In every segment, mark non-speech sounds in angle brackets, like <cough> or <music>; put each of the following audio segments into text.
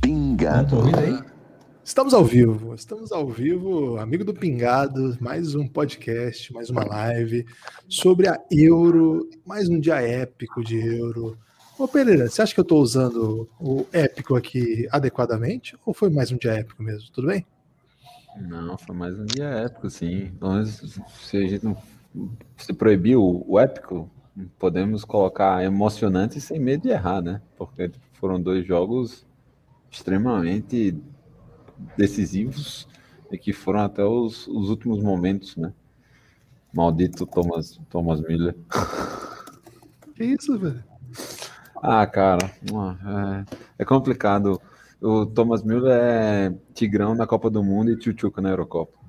Pingado. aí? Estamos ao vivo, estamos ao vivo, amigo do Pingado, mais um podcast, mais uma live sobre a Euro, mais um dia épico de Euro. Ô Pereira, você acha que eu estou usando o épico aqui adequadamente ou foi mais um dia épico mesmo? Tudo bem? Não, foi mais um dia épico, sim. Se a gente não se proibiu o épico, podemos colocar emocionante sem medo de errar, né? Porque foram dois jogos extremamente decisivos e que foram até os, os últimos momentos, né? Maldito Thomas, Thomas Miller. Que isso, velho? Ah, cara, é, é complicado. O Thomas Miller é Tigrão na Copa do Mundo e Tchutchuca na Eurocopa.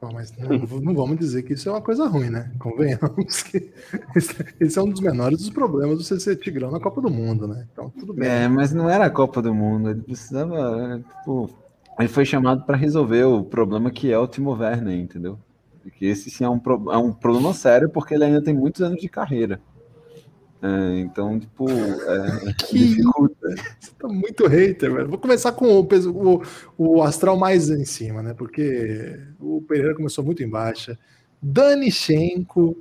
Bom, mas não, não, vamos dizer que isso é uma coisa ruim, né? Convenhamos que <laughs> esse é um dos menores dos problemas de você ser Tigrão na Copa do Mundo, né? Então, tudo bem. É, mas não era a Copa do Mundo. Ele precisava. Tipo, ele foi chamado para resolver o problema que é o Timo Werner, entendeu? Porque esse sim é um, é um problema sério, porque ele ainda tem muitos anos de carreira. É, então, tipo, é, <laughs> que dificulta. Você tá muito hater, velho. Vou começar com o, o, o, astral mais em cima, né? Porque o Pereira começou muito em baixa. Danichenko,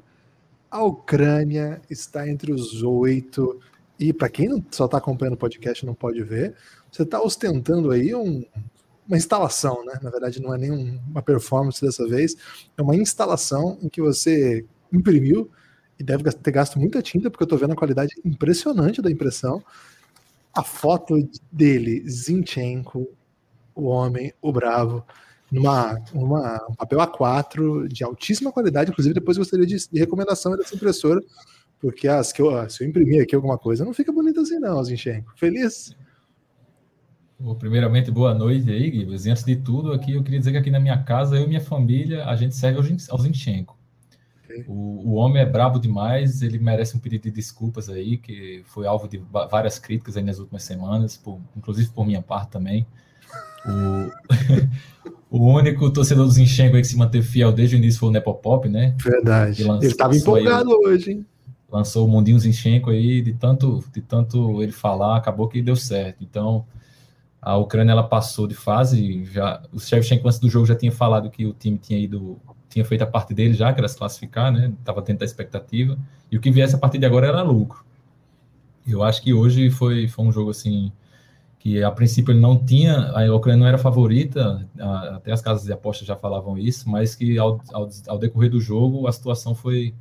a Ucrânia está entre os oito. E para quem não, só está acompanhando o podcast não pode ver, você está ostentando aí um, uma instalação, né? Na verdade, não é nem uma performance dessa vez, é uma instalação em que você imprimiu e deve ter gasto muita tinta, porque eu estou vendo a qualidade impressionante da impressão. A foto dele, Zinchenko, o homem, o bravo, numa, numa um papel A4 de altíssima qualidade. Inclusive, depois gostaria de, de recomendação dessa impressora, porque as que eu, se eu imprimir aqui alguma coisa, não fica bonita assim, não, Zinchenko. Feliz? primeiramente, boa noite aí, Guilherme. Antes de tudo, aqui eu queria dizer que aqui na minha casa, eu e minha família, a gente segue ao Zinchenko. O, o homem é brabo demais, ele merece um pedido de desculpas aí, que foi alvo de várias críticas aí nas últimas semanas, por, inclusive por minha parte também. O, <laughs> o único torcedor do Zinchenko aí que se manteve fiel desde o início foi o Nepopop, né? Verdade. Lançou, ele estava empolgado aí, hoje, hein? Lançou o Mundinho Zinchenko aí, de tanto, de tanto ele falar, acabou que deu certo. Então, a Ucrânia ela passou de fase, já o Shevchenko antes do jogo já tinha falado que o time tinha ido, tinha feito a parte dele já, que era se classificar, né? Estava dentro da expectativa, e o que viesse a partir de agora era lucro. Eu acho que hoje foi, foi um jogo assim que a princípio ele não tinha, a Ucrânia não era favorita, até as casas de apostas já falavam isso, mas que ao, ao, ao decorrer do jogo a situação foi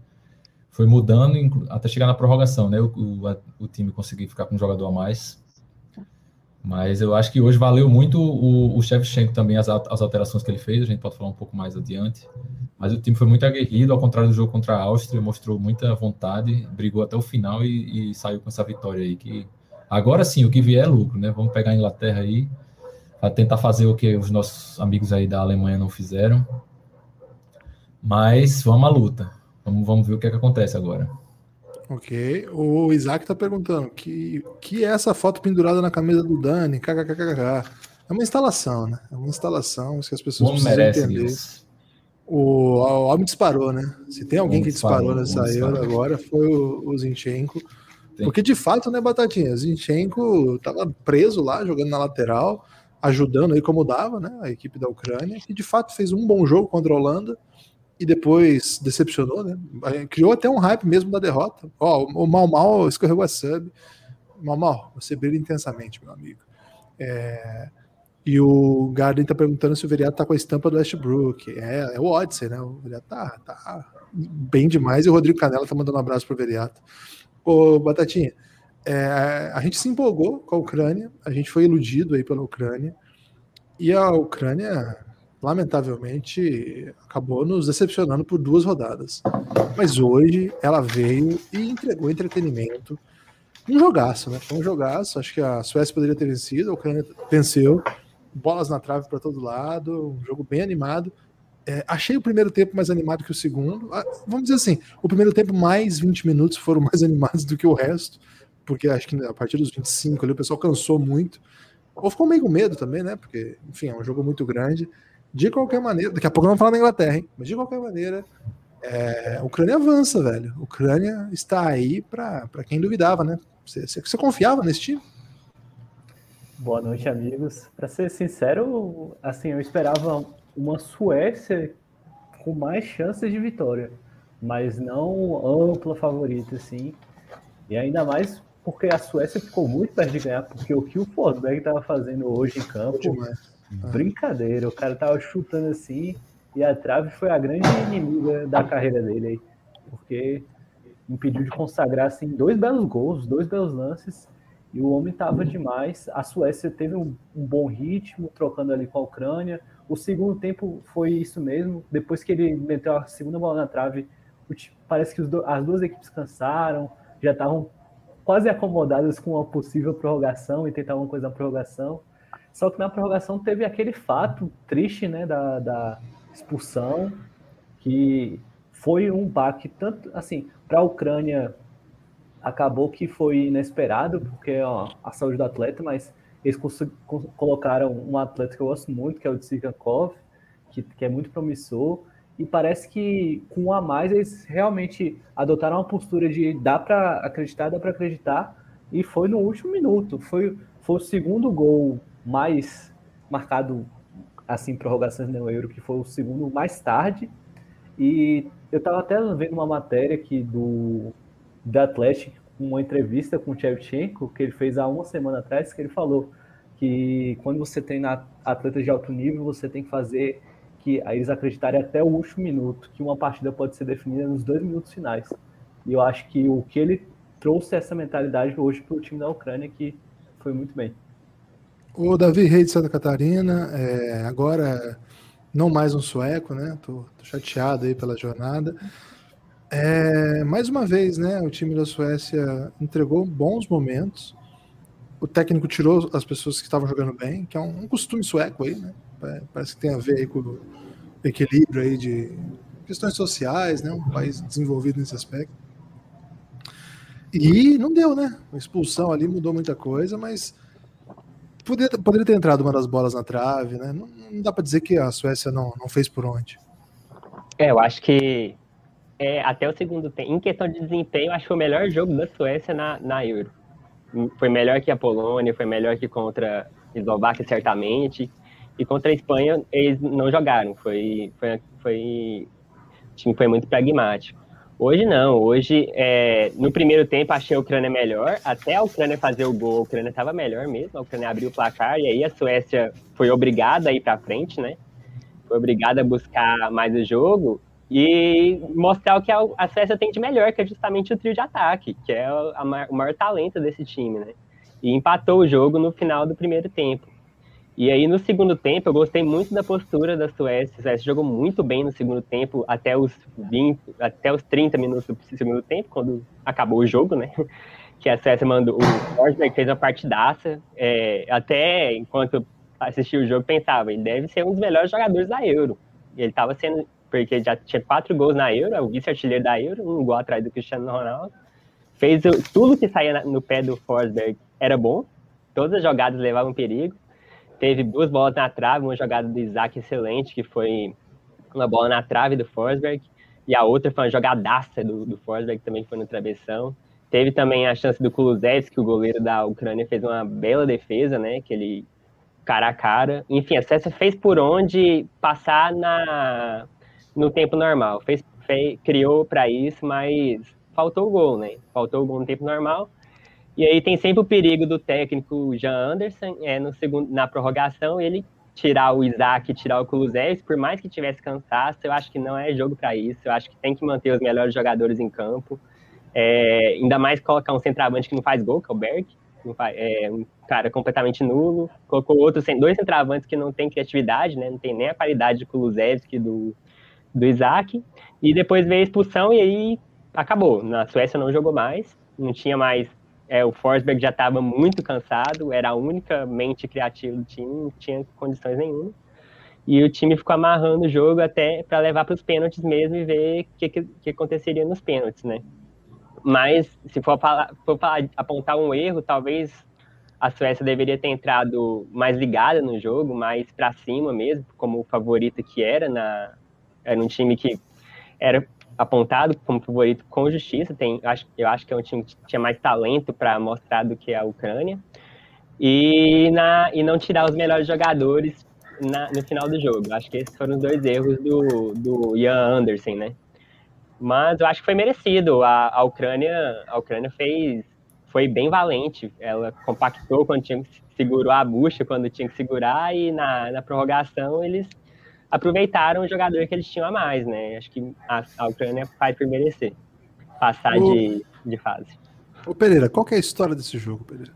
foi mudando até chegar na prorrogação, né? O, o, o time conseguiu ficar com um jogador a mais mas eu acho que hoje valeu muito o, o Shevchenko também, as, as alterações que ele fez, a gente pode falar um pouco mais adiante. Mas o time foi muito aguerrido, ao contrário do jogo contra a Áustria, mostrou muita vontade, brigou até o final e, e saiu com essa vitória aí. Que agora sim, o que vier é lucro, né? Vamos pegar a Inglaterra aí, para tentar fazer o que os nossos amigos aí da Alemanha não fizeram. Mas vamos à luta. Vamos, vamos ver o que, é que acontece agora. Ok. O Isaac está perguntando que que é essa foto pendurada na camisa do Dani? KKKKK. É uma instalação, né? É uma instalação, isso que as pessoas precisam merece entender. Isso. O, o homem disparou, né? Se tem alguém que disparou, disparou nessa Euro agora foi o, o Zinchenko. Tem. Porque de fato, né, Batatinha? Zinchenko estava preso lá, jogando na lateral, ajudando aí como dava, né? A equipe da Ucrânia, e de fato fez um bom jogo contra a Holanda e depois decepcionou, né? Criou até um hype mesmo da derrota. Ó, o Mal Mal escorregou a sub. Mal Mal, você brilha intensamente, meu amigo. É... E o Garden tá perguntando se o Veriato tá com a estampa do Westbrook. É, é o Odyssey, né? O Veriato tá, tá bem demais e o Rodrigo Canela tá mandando um abraço pro Veriato. Ô, Batatinha, é, a gente se empolgou com a Ucrânia, a gente foi iludido aí pela Ucrânia. E a Ucrânia lamentavelmente, acabou nos decepcionando por duas rodadas. Mas hoje ela veio e entregou entretenimento. Um jogaço, né? Foi um jogaço. Acho que a Suécia poderia ter vencido, a Ucrânia venceu. Bolas na trave para todo lado, um jogo bem animado. É, achei o primeiro tempo mais animado que o segundo. Ah, vamos dizer assim, o primeiro tempo mais 20 minutos foram mais <laughs> animados do que o resto, porque acho que a partir dos 25 ali o pessoal cansou muito. Ou ficou meio com medo também, né? Porque, enfim, é um jogo muito grande. De qualquer maneira, daqui a pouco vamos falar da Inglaterra, hein? Mas de qualquer maneira, é, a Ucrânia avança, velho. A Ucrânia está aí para quem duvidava, né? Você, você, você, confiava nesse time? Boa noite, amigos. Para ser sincero, assim, eu esperava uma Suécia com mais chances de vitória, mas não ampla favorita, assim. E ainda mais porque a Suécia ficou muito perto de ganhar, porque o que o Forsberg estava fazendo hoje em campo, brincadeira, o cara tava chutando assim, e a trave foi a grande inimiga da carreira dele aí, porque impediu de consagrar assim, dois belos gols, dois belos lances, e o homem tava demais. A Suécia teve um, um bom ritmo, trocando ali com a Ucrânia. O segundo tempo foi isso mesmo, depois que ele meteu a segunda bola na trave, parece que do, as duas equipes cansaram, já estavam quase acomodadas com uma possível prorrogação e tentavam uma coisa na prorrogação. Só que na prorrogação teve aquele fato triste, né, da, da expulsão, que foi um baque tanto assim para a Ucrânia acabou que foi inesperado porque ó, a saúde do atleta, mas eles colocaram um atleta que eu gosto muito, que é o Tsigankov, que, que é muito promissor e parece que com um a mais eles realmente adotaram uma postura de dá para acreditar, dá para acreditar, e foi no último minuto. Foi, foi o segundo gol mais marcado assim, prorrogações no Euro, que foi o segundo mais tarde. E eu estava até vendo uma matéria aqui do da Atlético, uma entrevista com o Shevchenko, que ele fez há uma semana atrás, que ele falou que quando você treina atletas de alto nível, você tem que fazer que eles acreditarem até o último minuto que uma partida pode ser definida nos dois minutos finais. E eu acho que o que ele trouxe essa mentalidade hoje para o time da Ucrânia que foi muito bem. O Davi Rei de Santa Catarina, é, agora não mais um sueco, né? Tô, tô chateado aí pela jornada. É, mais uma vez, né? O time da Suécia entregou bons momentos. O técnico tirou as pessoas que estavam jogando bem, que é um, um costume sueco aí, né? Parece que tem a ver aí com o equilíbrio aí de questões sociais, né? Um país desenvolvido nesse aspecto. E não deu, né? A expulsão ali mudou muita coisa, mas poderia, poderia ter entrado uma das bolas na trave, né? Não, não dá para dizer que a Suécia não, não fez por onde. É, eu acho que é, até o segundo tempo, em questão de desempenho, acho que foi o melhor jogo da Suécia na, na Euro. Foi melhor que a Polônia, foi melhor que contra a Eslováquia, certamente. E contra a Espanha, eles não jogaram. Foi, foi, foi, o time foi muito pragmático. Hoje não. Hoje, é, no primeiro tempo, achei a Ucrânia melhor. Até a Ucrânia fazer o gol, a Ucrânia estava melhor mesmo. A Ucrânia abriu o placar e aí a Suécia foi obrigada a ir para frente, né? Foi obrigada a buscar mais o jogo e mostrar o que a Suécia tem de melhor, que é justamente o trio de ataque, que é o maior talento desse time, né? E empatou o jogo no final do primeiro tempo. E aí, no segundo tempo, eu gostei muito da postura da Suécia. A Suécia jogou muito bem no segundo tempo, até os 20, até os 30 minutos do segundo tempo, quando acabou o jogo, né? <laughs> Que a Suécia mandou. O Forsberg fez uma partidaça. É, até enquanto assisti o jogo, pensava, ele deve ser um dos melhores jogadores da Euro. Ele estava sendo. Porque já tinha quatro gols na Euro, é o vice-artilheiro da Euro, um gol atrás do Cristiano Ronaldo. Fez tudo que saía no pé do Forsberg era bom, todas as jogadas levavam perigo teve duas bolas na trave, uma jogada do Isaac excelente, que foi uma bola na trave do Forsberg, e a outra foi uma jogadaça do, do Forsberg, também foi no travessão. Teve também a chance do Kulusevski, o goleiro da Ucrânia fez uma bela defesa, né, que ele cara a cara. Enfim, a César fez por onde passar na no tempo normal. Fez, fez criou para isso, mas faltou o gol, né? Faltou o gol no tempo normal. E aí tem sempre o perigo do técnico Jean Anderson, é, no segundo, na prorrogação, ele tirar o Isaac, tirar o Kulusevski, por mais que tivesse cansaço, eu acho que não é jogo para isso. Eu acho que tem que manter os melhores jogadores em campo. É, ainda mais colocar um centroavante que não faz gol, que é o Berg, faz, é um cara completamente nulo. Colocou outros, dois centroavantes que não tem criatividade, né? Não tem nem a qualidade de Kulusevski do, do Isaac. E depois veio a expulsão e aí acabou. Na Suécia não jogou mais, não tinha mais é, o Forsberg já estava muito cansado, era a única mente criativa do time, não tinha condições nenhuma. E o time ficou amarrando o jogo até para levar para os pênaltis mesmo e ver o que, que, que, aconteceria nos pênaltis, né? Mas se for, falar, for falar, apontar um erro, talvez a Suécia deveria ter entrado mais ligada no jogo, mais para cima mesmo, como o favorito que era na era um time que era apontado como favorito com justiça. Tem, acho, eu acho que é um time que tinha mais talento para mostrar do que a Ucrânia. E, na, e não tirar os melhores jogadores na, no final do jogo. Acho que esses foram os dois erros do, do Ian Anderson, né? Mas eu acho que foi merecido. A, a Ucrânia, a Ucrânia fez, foi bem valente. Ela compactou quando tinha que segurou a bucha quando tinha que segurar e na, na prorrogação eles aproveitaram o jogador que eles tinham a mais, né? Acho que a, a Ucrânia faz por merecer passar o... de, de fase. Ô Pereira, qual é a história desse jogo, Pereira?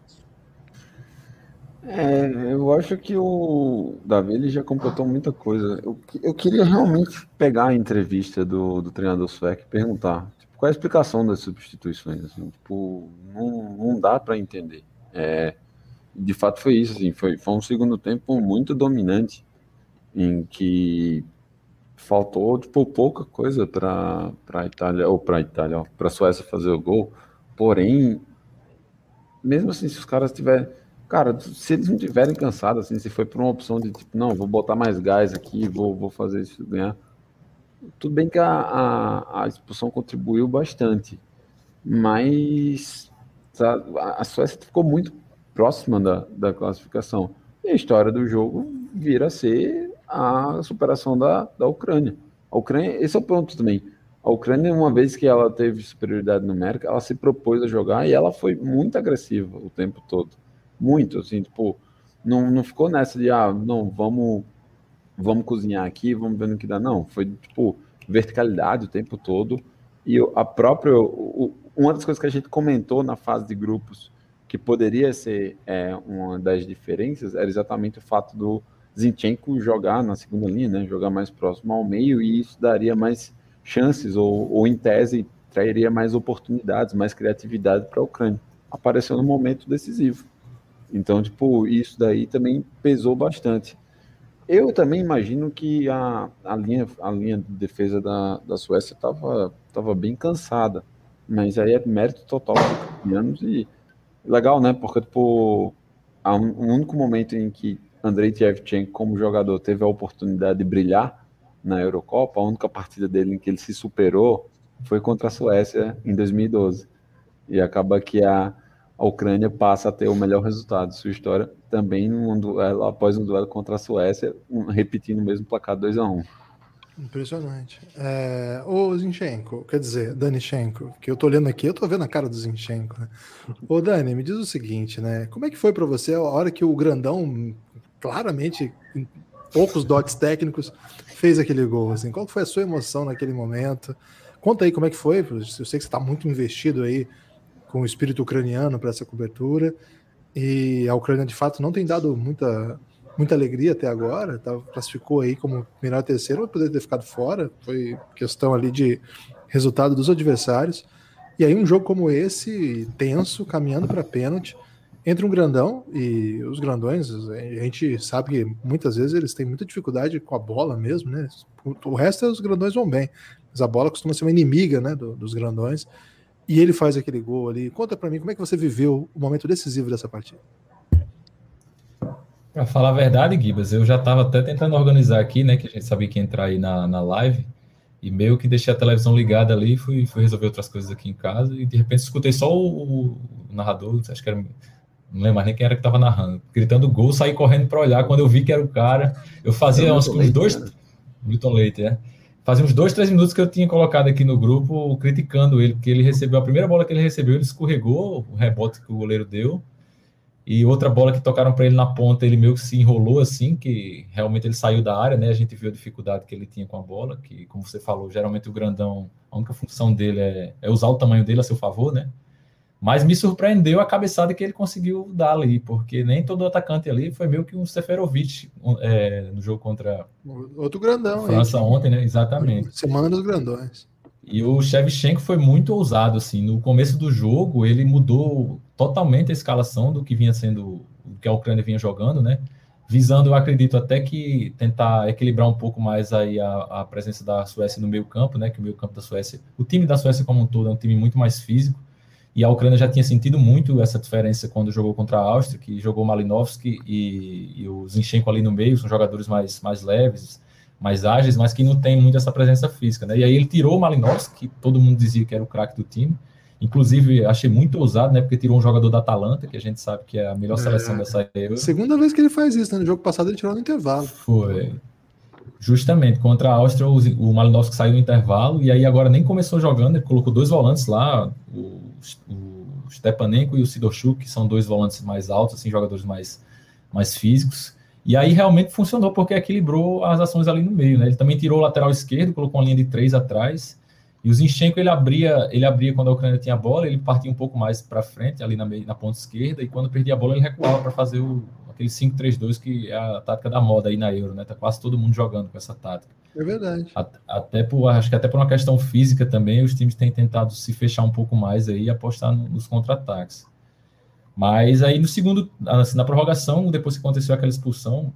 É, eu acho que o Davi ele já completou muita coisa. Eu, eu queria realmente pegar a entrevista do, do treinador sueco e perguntar tipo, qual é a explicação das substituições. Assim, tipo, não, não dá para entender. É, de fato foi isso, assim, foi, foi um segundo tempo muito dominante em que faltou tipo pouca coisa para para Itália ou para Itália, para Suécia fazer o gol. Porém, mesmo assim, se os caras tiverem, cara, se eles não tiverem cansados assim, se foi por uma opção de tipo, não, vou botar mais gás aqui, vou vou fazer isso ganhar. Tudo bem que a, a, a expulsão contribuiu bastante, mas a, a Suécia ficou muito próxima da, da classificação. E a história do jogo vira a ser a superação da, da Ucrânia. A Ucrânia, esse é o ponto também. A Ucrânia, uma vez que ela teve superioridade numérica, ela se propôs a jogar e ela foi muito agressiva o tempo todo. Muito, assim, tipo, não, não ficou nessa de, ah, não, vamos, vamos cozinhar aqui, vamos ver no que dá. Não, foi, tipo, verticalidade o tempo todo. E a própria, uma das coisas que a gente comentou na fase de grupos que poderia ser é, uma das diferenças era exatamente o fato do Zinchenko jogar na segunda linha, né, jogar mais próximo ao meio, e isso daria mais chances, ou, ou em tese, trairia mais oportunidades, mais criatividade para a Ucrânia. Apareceu no momento decisivo. Então, tipo, isso daí também pesou bastante. Eu também imagino que a, a, linha, a linha de defesa da, da Suécia estava tava bem cansada, mas aí é mérito total dos ucranianos e legal, né? Porque, tipo, um, um único momento em que Andrei Shevchenko, como jogador, teve a oportunidade de brilhar na Eurocopa. A única partida dele em que ele se superou foi contra a Suécia em 2012. E acaba que a, a Ucrânia passa a ter o melhor resultado sua história também num duelo, após um duelo contra a Suécia, um, repetindo o mesmo placar 2 a 1 Impressionante. É, o Zinchenko, quer dizer, Danichenko, que eu tô olhando aqui, eu tô vendo a cara do Zinchenko. Né? Ô Dani, me diz o seguinte, né? Como é que foi para você a hora que o grandão claramente, em poucos dotes técnicos, fez aquele gol. Assim. Qual foi a sua emoção naquele momento? Conta aí como é que foi. Eu sei que você está muito investido aí com o espírito ucraniano para essa cobertura. E a Ucrânia, de fato, não tem dado muita, muita alegria até agora. Tá, classificou aí como melhor terceiro, poderia ter ficado fora. Foi questão ali de resultado dos adversários. E aí, um jogo como esse, tenso, caminhando para pênalti entre um grandão e os grandões, a gente sabe que muitas vezes eles têm muita dificuldade com a bola mesmo, né? O resto os grandões vão bem, mas a bola costuma ser uma inimiga, né, do, dos grandões. E ele faz aquele gol ali. Conta para mim como é que você viveu o momento decisivo dessa partida. Para falar a verdade, Gibas, eu já estava até tentando organizar aqui, né, que a gente sabia que ia entrar aí na, na live, e meio que deixei a televisão ligada ali, fui, fui resolver outras coisas aqui em casa, e de repente escutei só o, o narrador, acho que era não lembro mais nem quem era que estava narrando, gritando gol, saí correndo para olhar. Quando eu vi que era o cara, eu fazia uns, uns dois. Né? Milton Leite, é. Fazia uns dois, três minutos que eu tinha colocado aqui no grupo criticando ele, porque ele recebeu a primeira bola que ele recebeu, ele escorregou, o rebote que o goleiro deu, e outra bola que tocaram para ele na ponta, ele meio que se enrolou assim, que realmente ele saiu da área, né? A gente viu a dificuldade que ele tinha com a bola, que, como você falou, geralmente o grandão, a única função dele é, é usar o tamanho dele a seu favor, né? Mas me surpreendeu a cabeçada que ele conseguiu dar ali, porque nem todo atacante ali foi meio que um Seferovic é, no jogo contra outro grandão. França ontem, né? Exatamente. Semana dos grandões. E o Shevchenko foi muito ousado, assim. No começo do jogo, ele mudou totalmente a escalação do que vinha sendo, o que a Ucrânia vinha jogando, né? visando, eu acredito, até que tentar equilibrar um pouco mais aí a, a presença da Suécia no meio campo, né? Que o meio campo da Suécia, o time da Suécia como um todo é um time muito mais físico, e a Ucrânia já tinha sentido muito essa diferença quando jogou contra a Áustria, que jogou Malinovski e, e o Zinchenko ali no meio, são jogadores mais, mais leves, mais ágeis, mas que não tem muito essa presença física, né? E aí ele tirou o Malinovski, que todo mundo dizia que era o craque do time, Inclusive, achei muito ousado, né? Porque tirou um jogador da Atalanta, que a gente sabe que é a melhor é, seleção dessa Euro. Segunda vez que ele faz isso, né? No jogo passado ele tirou no intervalo. Foi. Justamente, contra a Áustria, o, Malinowski saiu no intervalo, e aí agora nem começou jogando, ele colocou dois volantes lá, o, o Stepanenko e o Sidorchuk, que são dois volantes mais altos, assim, jogadores mais, mais físicos. E aí realmente funcionou, porque equilibrou as ações ali no meio, né? Ele também tirou o lateral esquerdo, colocou uma linha de três atrás, e o Zinchenko, ele abria, ele abria quando a Ucrânia tinha a bola, ele partia um pouco mais para frente, ali na, na ponta esquerda, e quando perdia a bola, ele recuava para fazer o, aquele 5-3-2, que é a tática da moda aí na Euro, né? Tá quase todo mundo jogando com essa tática. É verdade. Até por, acho que até por uma questão física também, os times têm tentado se fechar um pouco mais aí e apostar nos contra-ataques. Mas aí no segundo, assim, na prorrogação, depois que aconteceu aquela expulsão,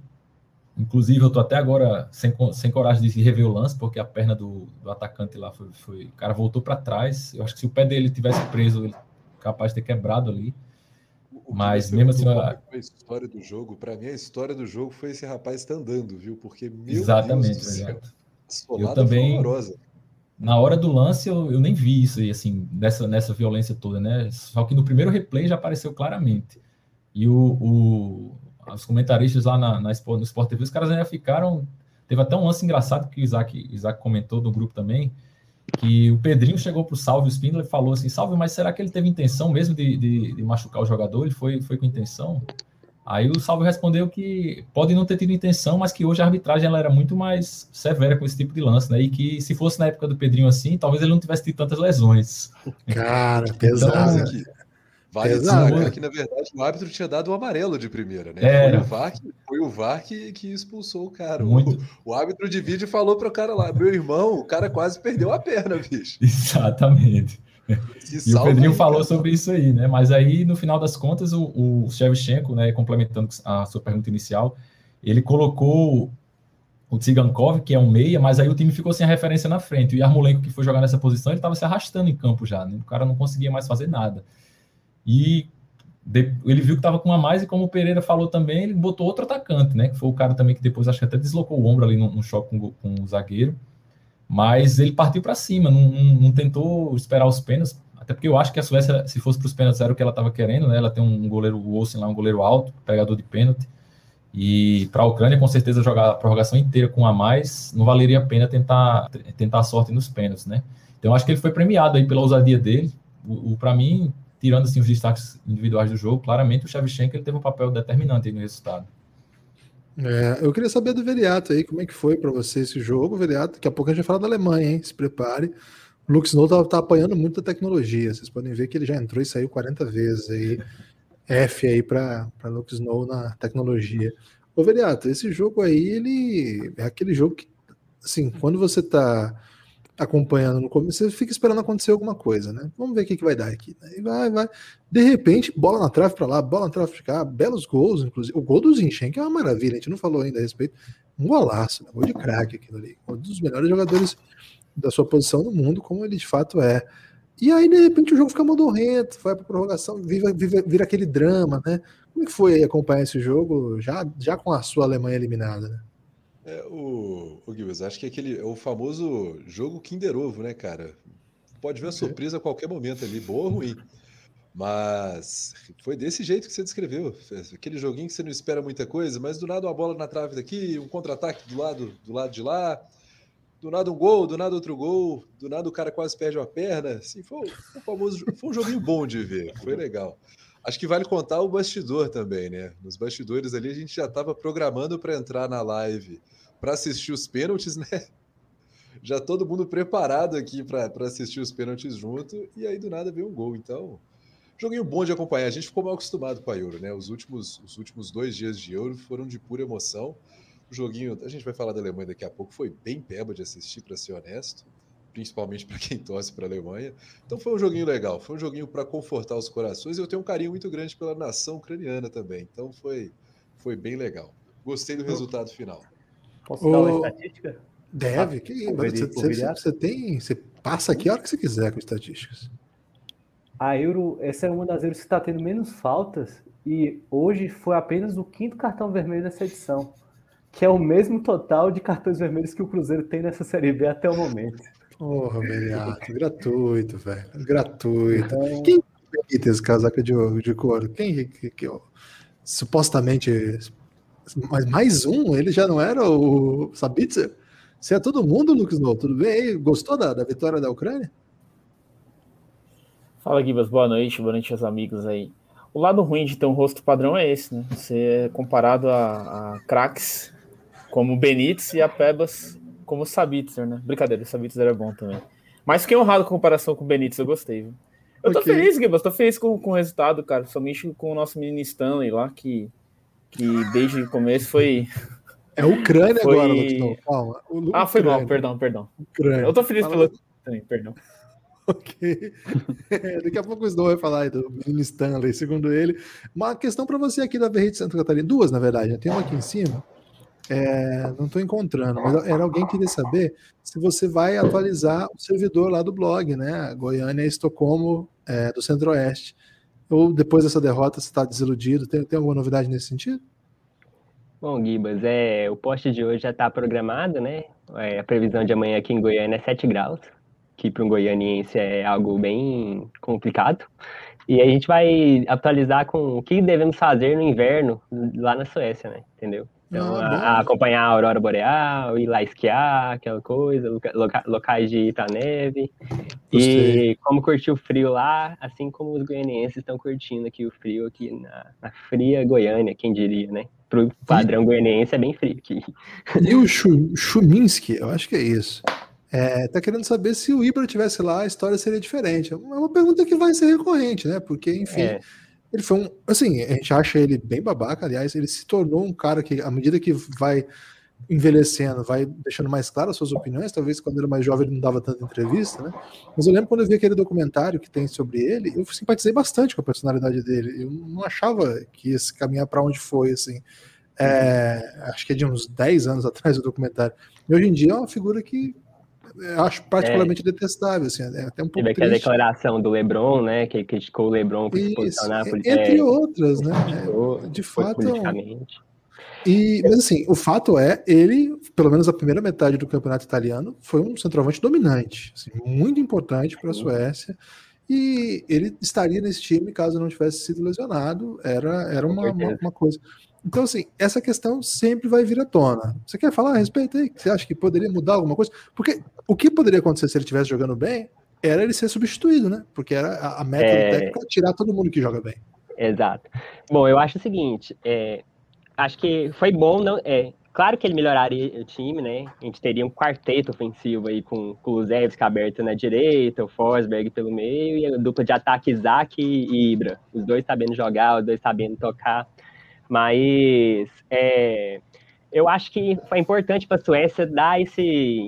Inclusive, eu tô até agora sem, sem coragem de rever o lance, porque a perna do, do atacante lá foi, foi. O cara voltou para trás. Eu acho que se o pé dele tivesse preso, ele capaz de ter quebrado ali. Mas mesmo assim. A... a história do jogo, para mim, a história do jogo foi esse rapaz tá andando, viu? Porque, meu Exatamente, Deus do céu, eu também. Na hora do lance, eu, eu nem vi isso aí, assim, nessa, nessa violência toda, né? Só que no primeiro replay já apareceu claramente. E o, o os comentaristas lá na, na, no Sport TV, os caras ainda ficaram. Teve até um lance engraçado que o Isaac, Isaac comentou do grupo também, que o Pedrinho chegou para o Salve Spindler e falou assim: Salve, mas será que ele teve intenção mesmo de, de, de, machucar o jogador? Ele foi, foi com intenção? Aí o Salve respondeu que pode não ter tido intenção, mas que hoje a arbitragem ela era muito mais severa com esse tipo de lance, né? E que se fosse na época do Pedrinho assim, talvez ele não tivesse tido tantas lesões. Cara, pesado. Então, Vale dizer que, na verdade, o árbitro tinha dado o amarelo de primeira, né? É. Foi o VAR, que, foi o VAR que, que expulsou o cara. Muito. O, o árbitro de vídeo falou para o cara lá: meu irmão, o cara quase perdeu a perna, bicho. Exatamente. e o Pedrinho aí, falou cara. sobre isso aí, né? Mas aí, no final das contas, o, o Shevchenko, né, complementando a sua pergunta inicial, ele colocou o Tsigankov, que é um meia, mas aí o time ficou sem a referência na frente. O Yarmolenko, que foi jogar nessa posição, ele estava se arrastando em campo já, né? O cara não conseguia mais fazer nada. E ele viu que estava com uma mais, e como o Pereira falou também, ele botou outro atacante, né? Que foi o cara também que depois acho que até deslocou o ombro ali no, no choque com, com, o zagueiro. Mas ele partiu para cima, não, não, não, tentou esperar os pênaltis, até porque eu acho que a Suécia, se fosse para os pênaltis, era o que ela estava querendo, né? Ela tem um goleiro, o Olsen lá, um goleiro alto, pegador de pênalti. E para a Ucrânia, com certeza, jogar a prorrogação inteira com a mais, não valeria a pena tentar, tentar a sorte nos pênaltis, né? Então, acho que ele foi premiado aí pela ousadia dele. O, o para mim, tirando assim, os destaques individuais do jogo, claramente o Shevchenko teve um papel determinante no resultado. É, eu queria saber do Veriato aí, como é que foi para você esse jogo, Veriato? Daqui a pouco a gente vai falar da Alemanha, hein? Se prepare. O Lux Snow tá, tá apanhando muito da tecnologia. Vocês podem ver que ele já entrou e saiu 40 vezes aí. F aí para Lux Snow na tecnologia. Ô, Veriato, esse jogo aí, ele é aquele jogo que, assim, quando você tá acompanhando no começo, você fica esperando acontecer alguma coisa, né? Vamos ver o que, que vai dar aqui. Aí vai, vai. De repente, bola na trave para lá, bola na trave para cá, belos gols, inclusive. O gol do Zinchenko é uma maravilha, a gente não falou ainda a respeito. Um golaço, né? gol de craque aquilo ali. Um dos melhores jogadores da sua posição no mundo, como ele de fato é. E aí, de repente, o jogo fica modorrento, vai para prorrogação, vira, vira, vira, aquele drama, né? Como é que foi acompanhar esse jogo já, já com a sua Alemanha eliminada, né? É, o, o Gibbs, acho que aquele é o famoso jogo Kinder Ovo, né, cara? Pode ver a surpresa a qualquer momento ali, boa ou ruim. Mas foi desse jeito que você descreveu. Aquele joguinho que você não espera muita coisa, mas do nada uma bola na trave daqui, um contra-ataque do lado, do lado de lá, do nada um gol, do nada outro gol, do nada o cara quase perde uma perna. Assim, foi, foi, um famoso, foi um joguinho bom de ver, foi legal. Acho que vale contar o bastidor também, né? Nos bastidores ali a gente já estava programando para entrar na live para assistir os pênaltis, né? <laughs> Já todo mundo preparado aqui para assistir os pênaltis junto, e aí do nada veio um gol. Então, joguinho bom de acompanhar. A gente ficou mal acostumado com a Euro, né? Os últimos, os últimos dois dias de Euro foram de pura emoção. O joguinho, a gente vai falar da Alemanha daqui a pouco, foi bem peba de assistir, para ser honesto, principalmente para quem torce para a Alemanha. Então foi um joguinho legal, foi um joguinho para confortar os corações. E eu tenho um carinho muito grande pela nação ucraniana também, então foi, foi bem legal. Gostei do resultado final. Posso dar uma estatística? Deve. Que, você, você, você, tem, você passa aqui a hora que você quiser com estatísticas. A Euro, essa é uma das Euros que está tendo menos faltas e hoje foi apenas o quinto cartão vermelho dessa edição, que é o mesmo total de cartões vermelhos que o Cruzeiro tem nessa Série B até o momento. Porra, Beriato, gratuito, velho. Gratuito. Então... Quem tem esse casaco de, de couro? Quem que, que, supostamente. Mas mais um, ele já não era o Sabitzer? Você é todo mundo, Lucas Novo? Tudo bem aí? Gostou da, da vitória da Ucrânia? Fala, Gibas. Boa noite. Boa noite aos amigos aí. O lado ruim de ter um rosto padrão é esse, né? Você é comparado a, a craques como Benítez e a Pebas como Sabitzer, né? Brincadeira, o Sabitzer era bom também. Mas fiquei honrado com a comparação com o Benítez, eu gostei. Viu? Eu tô okay. feliz, Gibas, tô feliz com, com o resultado, cara. Somente com o nosso menino Stanley lá, que, que desde o começo foi. É Ucrânia foi... agora, Lucas. Calma. ah, foi mal, perdão, perdão. Ucrânia. Eu tô feliz Fala... pelo. Também, perdão. <laughs> Ok. É, daqui a pouco o Snow vai falar do menino Stanley, segundo ele. Uma questão para você aqui da Verrite Santa Catarina. Duas, na verdade. Né? Tem uma aqui em cima. É, não estou encontrando, mas era alguém que queria saber se você vai atualizar o servidor lá do blog, né? Goiânia e Estocolmo é, do Centro-Oeste. Ou depois dessa derrota você está desiludido? Tem, tem alguma novidade nesse sentido? Bom, Gibas, é, o poste de hoje já está programado, né? É, a previsão de amanhã aqui em Goiânia é 7 graus que para um goianiense é algo bem complicado. E a gente vai atualizar com o que devemos fazer no inverno lá na Suécia, né? Entendeu? Então, ah, a, acompanhar a aurora boreal, ir lá esquiar, aquela coisa, loca, locais de ir pra neve. Gostei. E como curtir o frio lá, assim como os goianienses estão curtindo aqui o frio aqui na, na fria Goiânia, quem diria, né? Pro padrão e... goianiense é bem frio aqui. E o Chuminski, eu acho que é isso. É, tá querendo saber se o Ibra tivesse lá, a história seria diferente. É uma pergunta que vai ser recorrente, né? Porque, enfim, é. Ele foi um. Assim, a gente acha ele bem babaca, aliás, ele se tornou um cara que, à medida que vai envelhecendo, vai deixando mais claras as suas opiniões. Talvez quando era mais jovem ele não dava tanta entrevista, né? Mas eu lembro quando eu vi aquele documentário que tem sobre ele, eu simpatizei bastante com a personalidade dele. Eu não achava que ia caminhar para onde foi, assim. É, acho que é de uns 10 anos atrás o documentário. E hoje em dia é uma figura que acho particularmente é. detestável, assim, é até um pouco Teve a declaração do LeBron, né, que criticou o LeBron por se posicionar. Entre é, outras, né, de fato... E, mas assim, o fato é, ele, pelo menos a primeira metade do campeonato italiano, foi um centroavante dominante, assim, muito importante para a Suécia. E ele estaria nesse time caso não tivesse sido lesionado. Era, era uma, uma, uma coisa. Então, assim, essa questão sempre vai vir à tona. Você quer falar a respeito aí? Você acha que poderia mudar alguma coisa? Porque o que poderia acontecer se ele estivesse jogando bem era ele ser substituído, né? Porque era a, meta é... do técnico é tirar todo mundo que joga bem. Exato. Bom, eu acho o seguinte, é, acho que foi bom, não, é, claro que ele melhoraria o time, né? A gente teria um quarteto ofensivo aí com, com o Luzevski aberto na direita, o Forsberg pelo meio e a dupla de ataque Isaac e Ibra. Os dois sabendo jogar, os dois sabendo tocar. Mas é, eu acho que foi importante para a Suécia dar esse,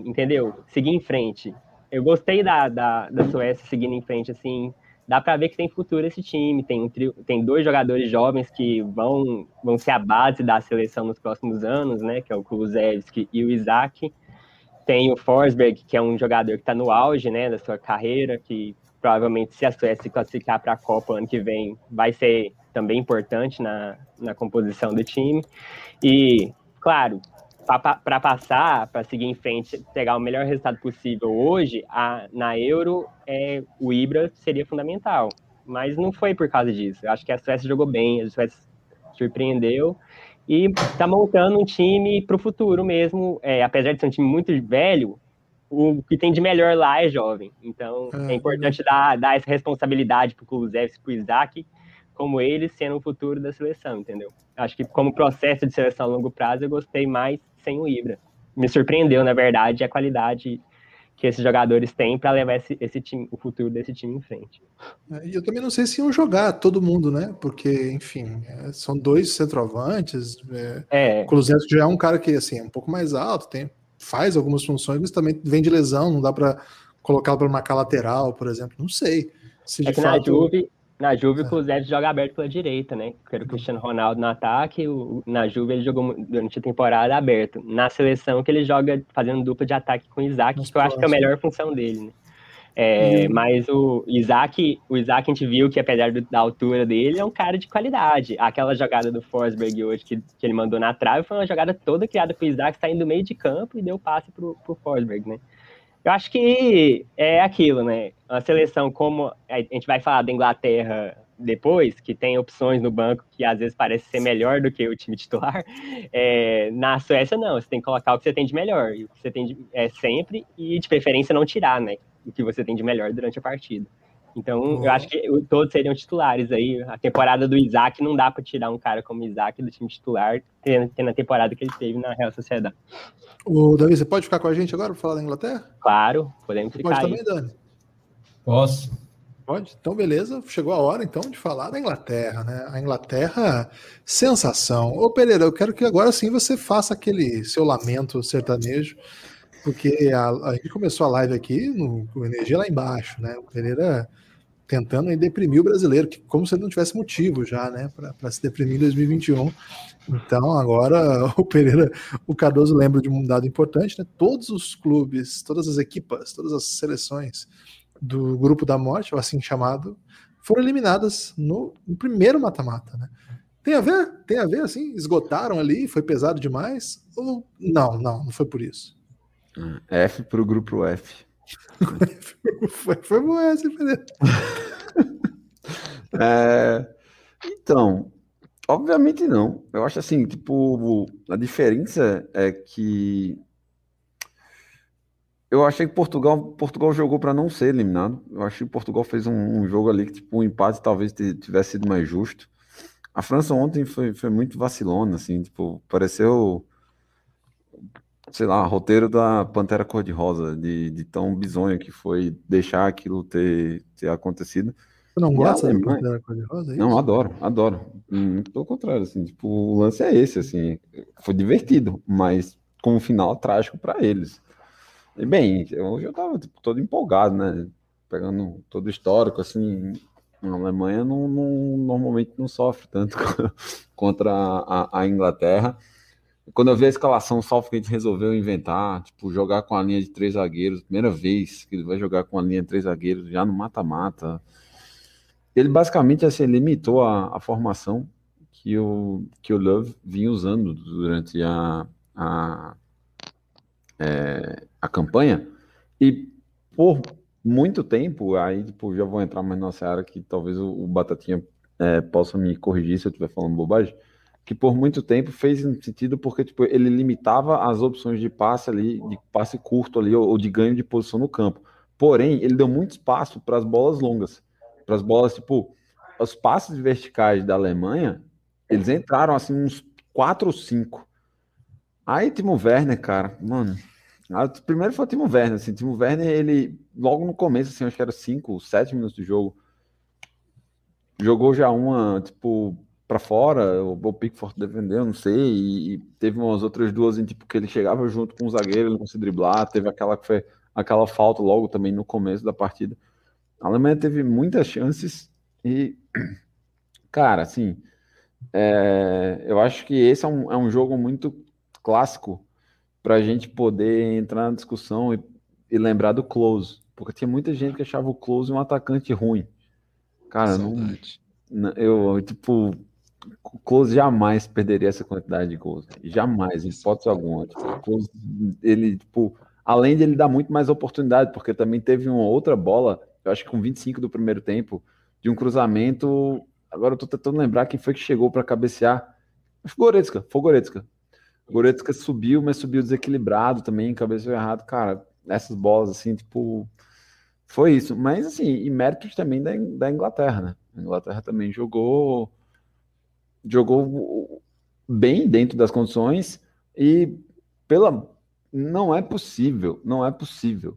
entendeu? Seguir em frente. Eu gostei da, da, da Suécia seguindo em frente, assim. Dá para ver que tem futuro esse time. Tem, um trio, tem dois jogadores jovens que vão, vão ser a base da seleção nos próximos anos, né? Que é o Kulusevski e o Isaac. Tem o Forsberg, que é um jogador que está no auge, né, da sua carreira, que provavelmente se a Suécia se classificar para a Copa ano que vem, vai ser também importante na, na composição do time. E, claro, para passar, para seguir em frente, pegar o melhor resultado possível hoje, a, na Euro, é, o Ibra seria fundamental. Mas não foi por causa disso. Eu acho que a Suécia jogou bem, a Suécia surpreendeu e está montando um time para o futuro mesmo. É, apesar de ser um time muito velho, o que tem de melhor lá é jovem. Então é, é importante dar, dar essa responsabilidade para o Kulusevski e para o Isaac, como eles sendo o futuro da seleção, entendeu? Acho que como processo de seleção a longo prazo, eu gostei mais sem o Ibra. Me surpreendeu, na verdade, a qualidade que esses jogadores têm para levar esse, esse, time, o futuro desse time em frente. É, e eu também não sei se iam jogar todo mundo, né? Porque, enfim, é, são dois centroavantes. É, é. O Kulusevski já é um cara que assim, é um pouco mais alto, tem, faz algumas funções, mas também vem de lesão, não dá para colocar para marcar lateral, por exemplo. Não sei. Se é que fato... na Juve Na Juve, o Kulusevski joga aberto pela direita, né? Porque era o Cristiano Ronaldo no ataque, o, na Juve ele jogou durante a temporada aberto. Na seleção que ele joga fazendo dupla de ataque com o Isaac, que eu acho que é a melhor função dele, né? É, mas o Isaac, o Isaac a gente viu que apesar do, da altura dele, é um cara de qualidade. Aquela jogada do Forsberg hoje que, que ele mandou na trave foi uma jogada toda criada pro Isaac, saindo do meio de campo e deu passe pro, pro Forsberg, né? Eu acho que é aquilo, né? Uma seleção como a gente vai falar da Inglaterra depois, que tem opções no banco que às vezes parece ser melhor do que o time titular, <laughs> é, na Suécia não, você tem que colocar o que você tem de melhor, e o que você tem de, é, sempre, e de preferência não tirar, né? O que você tem de melhor durante a partida. Então, uhum. eu acho que todos seriam titulares aí. A temporada do Isaac não dá para tirar um cara como Isaac do time titular, tendo, tendo a temporada que ele teve na Real Sociedade. O Davi, você pode ficar com a gente agora para falar da Inglaterra? Claro, podemos ficar. Pode aí. também, Dani? Posso. Pode? Então, beleza. Chegou a hora, então, de falar da Inglaterra, né? A Inglaterra, sensação. Ô, Pereira, eu quero que agora sim você faça aquele seu lamento sertanejo, porque a, a gente começou a live aqui no, com energia lá embaixo, né? O Pereira tentando deprimir o brasileiro, que, como se ele não tivesse motivo já, né, para se deprimir em 2021. Então, agora <laughs> o Pereira, o Cardoso lembra de um dado importante, né? Todos os clubes, todas as equipas, todas as seleções do grupo da morte, ou assim chamado, foram eliminadas no, no primeiro mata-mata, né? Tem a ver? Tem a ver, assim? Esgotaram ali? Foi pesado demais? Ou não, não, não foi por isso. F para o grupo F. foi, foi bom essa, <laughs> é, então, obviamente não. Eu acho assim, tipo, a diferença é que eu achei que Portugal, Portugal jogou para não ser eliminado. Eu achei que Portugal fez um, um, jogo ali que, tipo, um empate talvez tivesse sido mais justo. A França ontem foi, foi muito vacilona, assim, tipo, pareceu, sei lá, roteiro da Pantera Cor-de-Rosa, de, de tão bizonho que foi deixar aquilo ter, ter acontecido. Você não gosta da Pantera Cor-de-Rosa? É não, adoro, adoro. Hum, pelo contrário, assim, tipo, o lance é esse, assim, foi divertido, mas com um final trágico para eles. E bem, hoje eu tava tipo, todo empolgado, né? Pegando todo o histórico, assim, a Alemanha não, não, normalmente não sofre tanto <laughs> contra a, a, Inglaterra. Quando eu vi a escalação, o Southgate resolveu inventar, tipo, jogar com a linha de três zagueiros, primeira vez que ele vai jogar com a linha de três zagueiros, já no mata-mata. Ele basicamente assim, limitou a, a formação que o, que o Love vinha usando durante a, a é, a campanha, e por muito tempo, aí tipo, já vou entrar mais nessa área que talvez o, o Batatinha é, possa me corrigir se eu estiver falando bobagem, que por muito tempo fez sentido porque tipo, ele limitava as opções de passe ali, de passe curto ali, ou, ou de ganho de posição no campo. Porém, ele deu muito espaço para as bolas longas, para as bolas, tipo, os passes verticais da Alemanha, eles entraram assim uns 4 ou 5. Aí Timo Werner, cara, mano, primeiro foi o Timo Werner, assim, Timo Werner, ele, logo no começo, assim, acho que era 5, 7 minutos do jogo, jogou já uma, tipo, para fora, o, o Pickford defendeu, não sei, e, e, teve umas outras duas, em, tipo, que ele chegava junto com o zagueiro, ele não conseguia driblar, teve aquela que foi, aquela falta logo também no começo da partida. A Alemanha teve muitas chances e, <clears throat> cara, assim, é, eu acho que esse é um, é um jogo muito clássico para a gente poder entrar na discussão e, e, lembrar do Close, porque tinha muita gente que achava o Close um atacante ruim. Cara, não, eu, tipo, o Close jamais perderia essa quantidade de gols. Jamais, em hipótese alguma. Tipo, o Close, ele, tipo, além de ele dar muito mais oportunidade, porque também teve uma outra bola, eu acho que com 25 do primeiro tempo, de um cruzamento. Agora eu tô tentando lembrar quem foi que chegou para cabecear. Goretzka, foi Goretzka. Goretzka subiu, mas subiu desequilibrado também, cabeça errado. Cara, essas bolas, assim, tipo. Foi isso. Mas, assim, e méritos também da, da Inglaterra, né? A Inglaterra também jogou. Jogou bem dentro das condições e pela. Não é possível, não é possível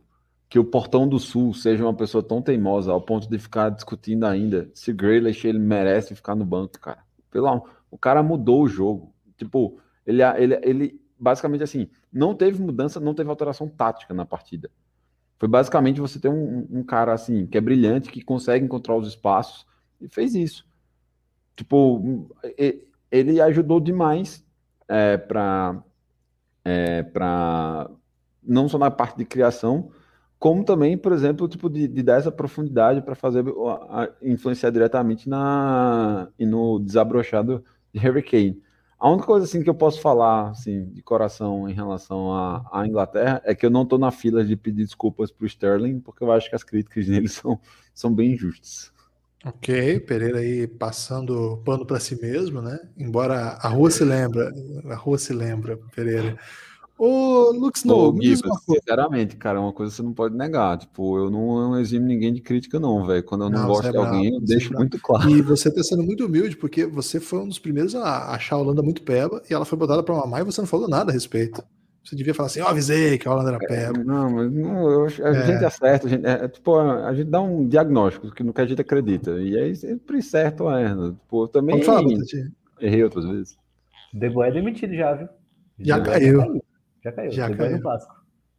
que o Portão do Sul seja uma pessoa tão teimosa ao ponto de ficar discutindo ainda se Grealish ele merece ficar no banco, cara. Pelo, o cara mudou o jogo. Tipo, ele, ele, ele basicamente assim, não teve mudança, não teve alteração tática na partida. Foi basicamente você ter um, um, cara assim, que é brilhante, que consegue encontrar os espaços e fez isso. Tipo, ele ajudou demais é, para é, para não só na parte de criação, como também, por exemplo, tipo de, de dar essa profundidade para fazer a, a, influenciar diretamente na e no desabrochado de Harry Kane. A única coisa assim que eu posso falar assim de coração em relação à, Inglaterra é que eu não estou na fila de pedir desculpas para o Sterling, porque eu acho que as críticas <laughs> dele são, são bem injustas. Ok, Pereira aí passando pano para si mesmo, né? Embora a rua se lembra, a rua se lembra, Pereira. Ô, Lux, no, sinceramente, cara, é uma coisa que você não pode negar. Tipo, eu não, eximo ninguém de crítica, não, velho. Quando eu não, não gosto é de alguém, eu é deixo muito claro. E você tá sendo muito humilde, porque você foi um dos primeiros a achar a Holanda muito peba e ela foi botada pra mamar e você não falou nada a respeito. Você devia falar assim, ó, oh, avisei que a Holanda era é, peba. É, não, mas não, eu, a é. gente acerta, a gente, é, tipo, a gente dá um diagnóstico que no que a gente acredita. E aí sempre certo ou erra. Tipo, eu também falar, errei outras vezes. Debo é demitido já, viu? Já, já caiu. Já caiu. Já caiu. no Vasco.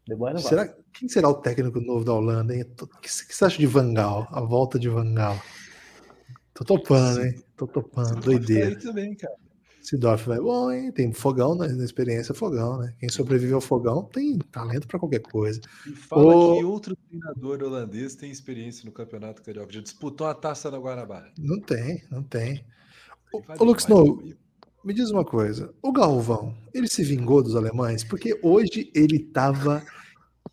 no será, Vasco. Quem será o técnico novo da Holanda, hein? O que, que você acha de Vangal? A volta de Vangal. Tô topando, hein? Tô topando. Doideira. também, cara. Sidorf vai bom, hein? Tem fogão né? na experiência, fogão, né? Quem sobrevive ao fogão tem talento para qualquer coisa. E fala o... que outro treinador holandês tem experiência no Campeonato Carioca. Já disputou a taça da Guanabara. Não tem, não tem. Ô, Lux Snow, me diz uma coisa, o Galvão, ele se vingou dos alemães? Porque hoje ele estava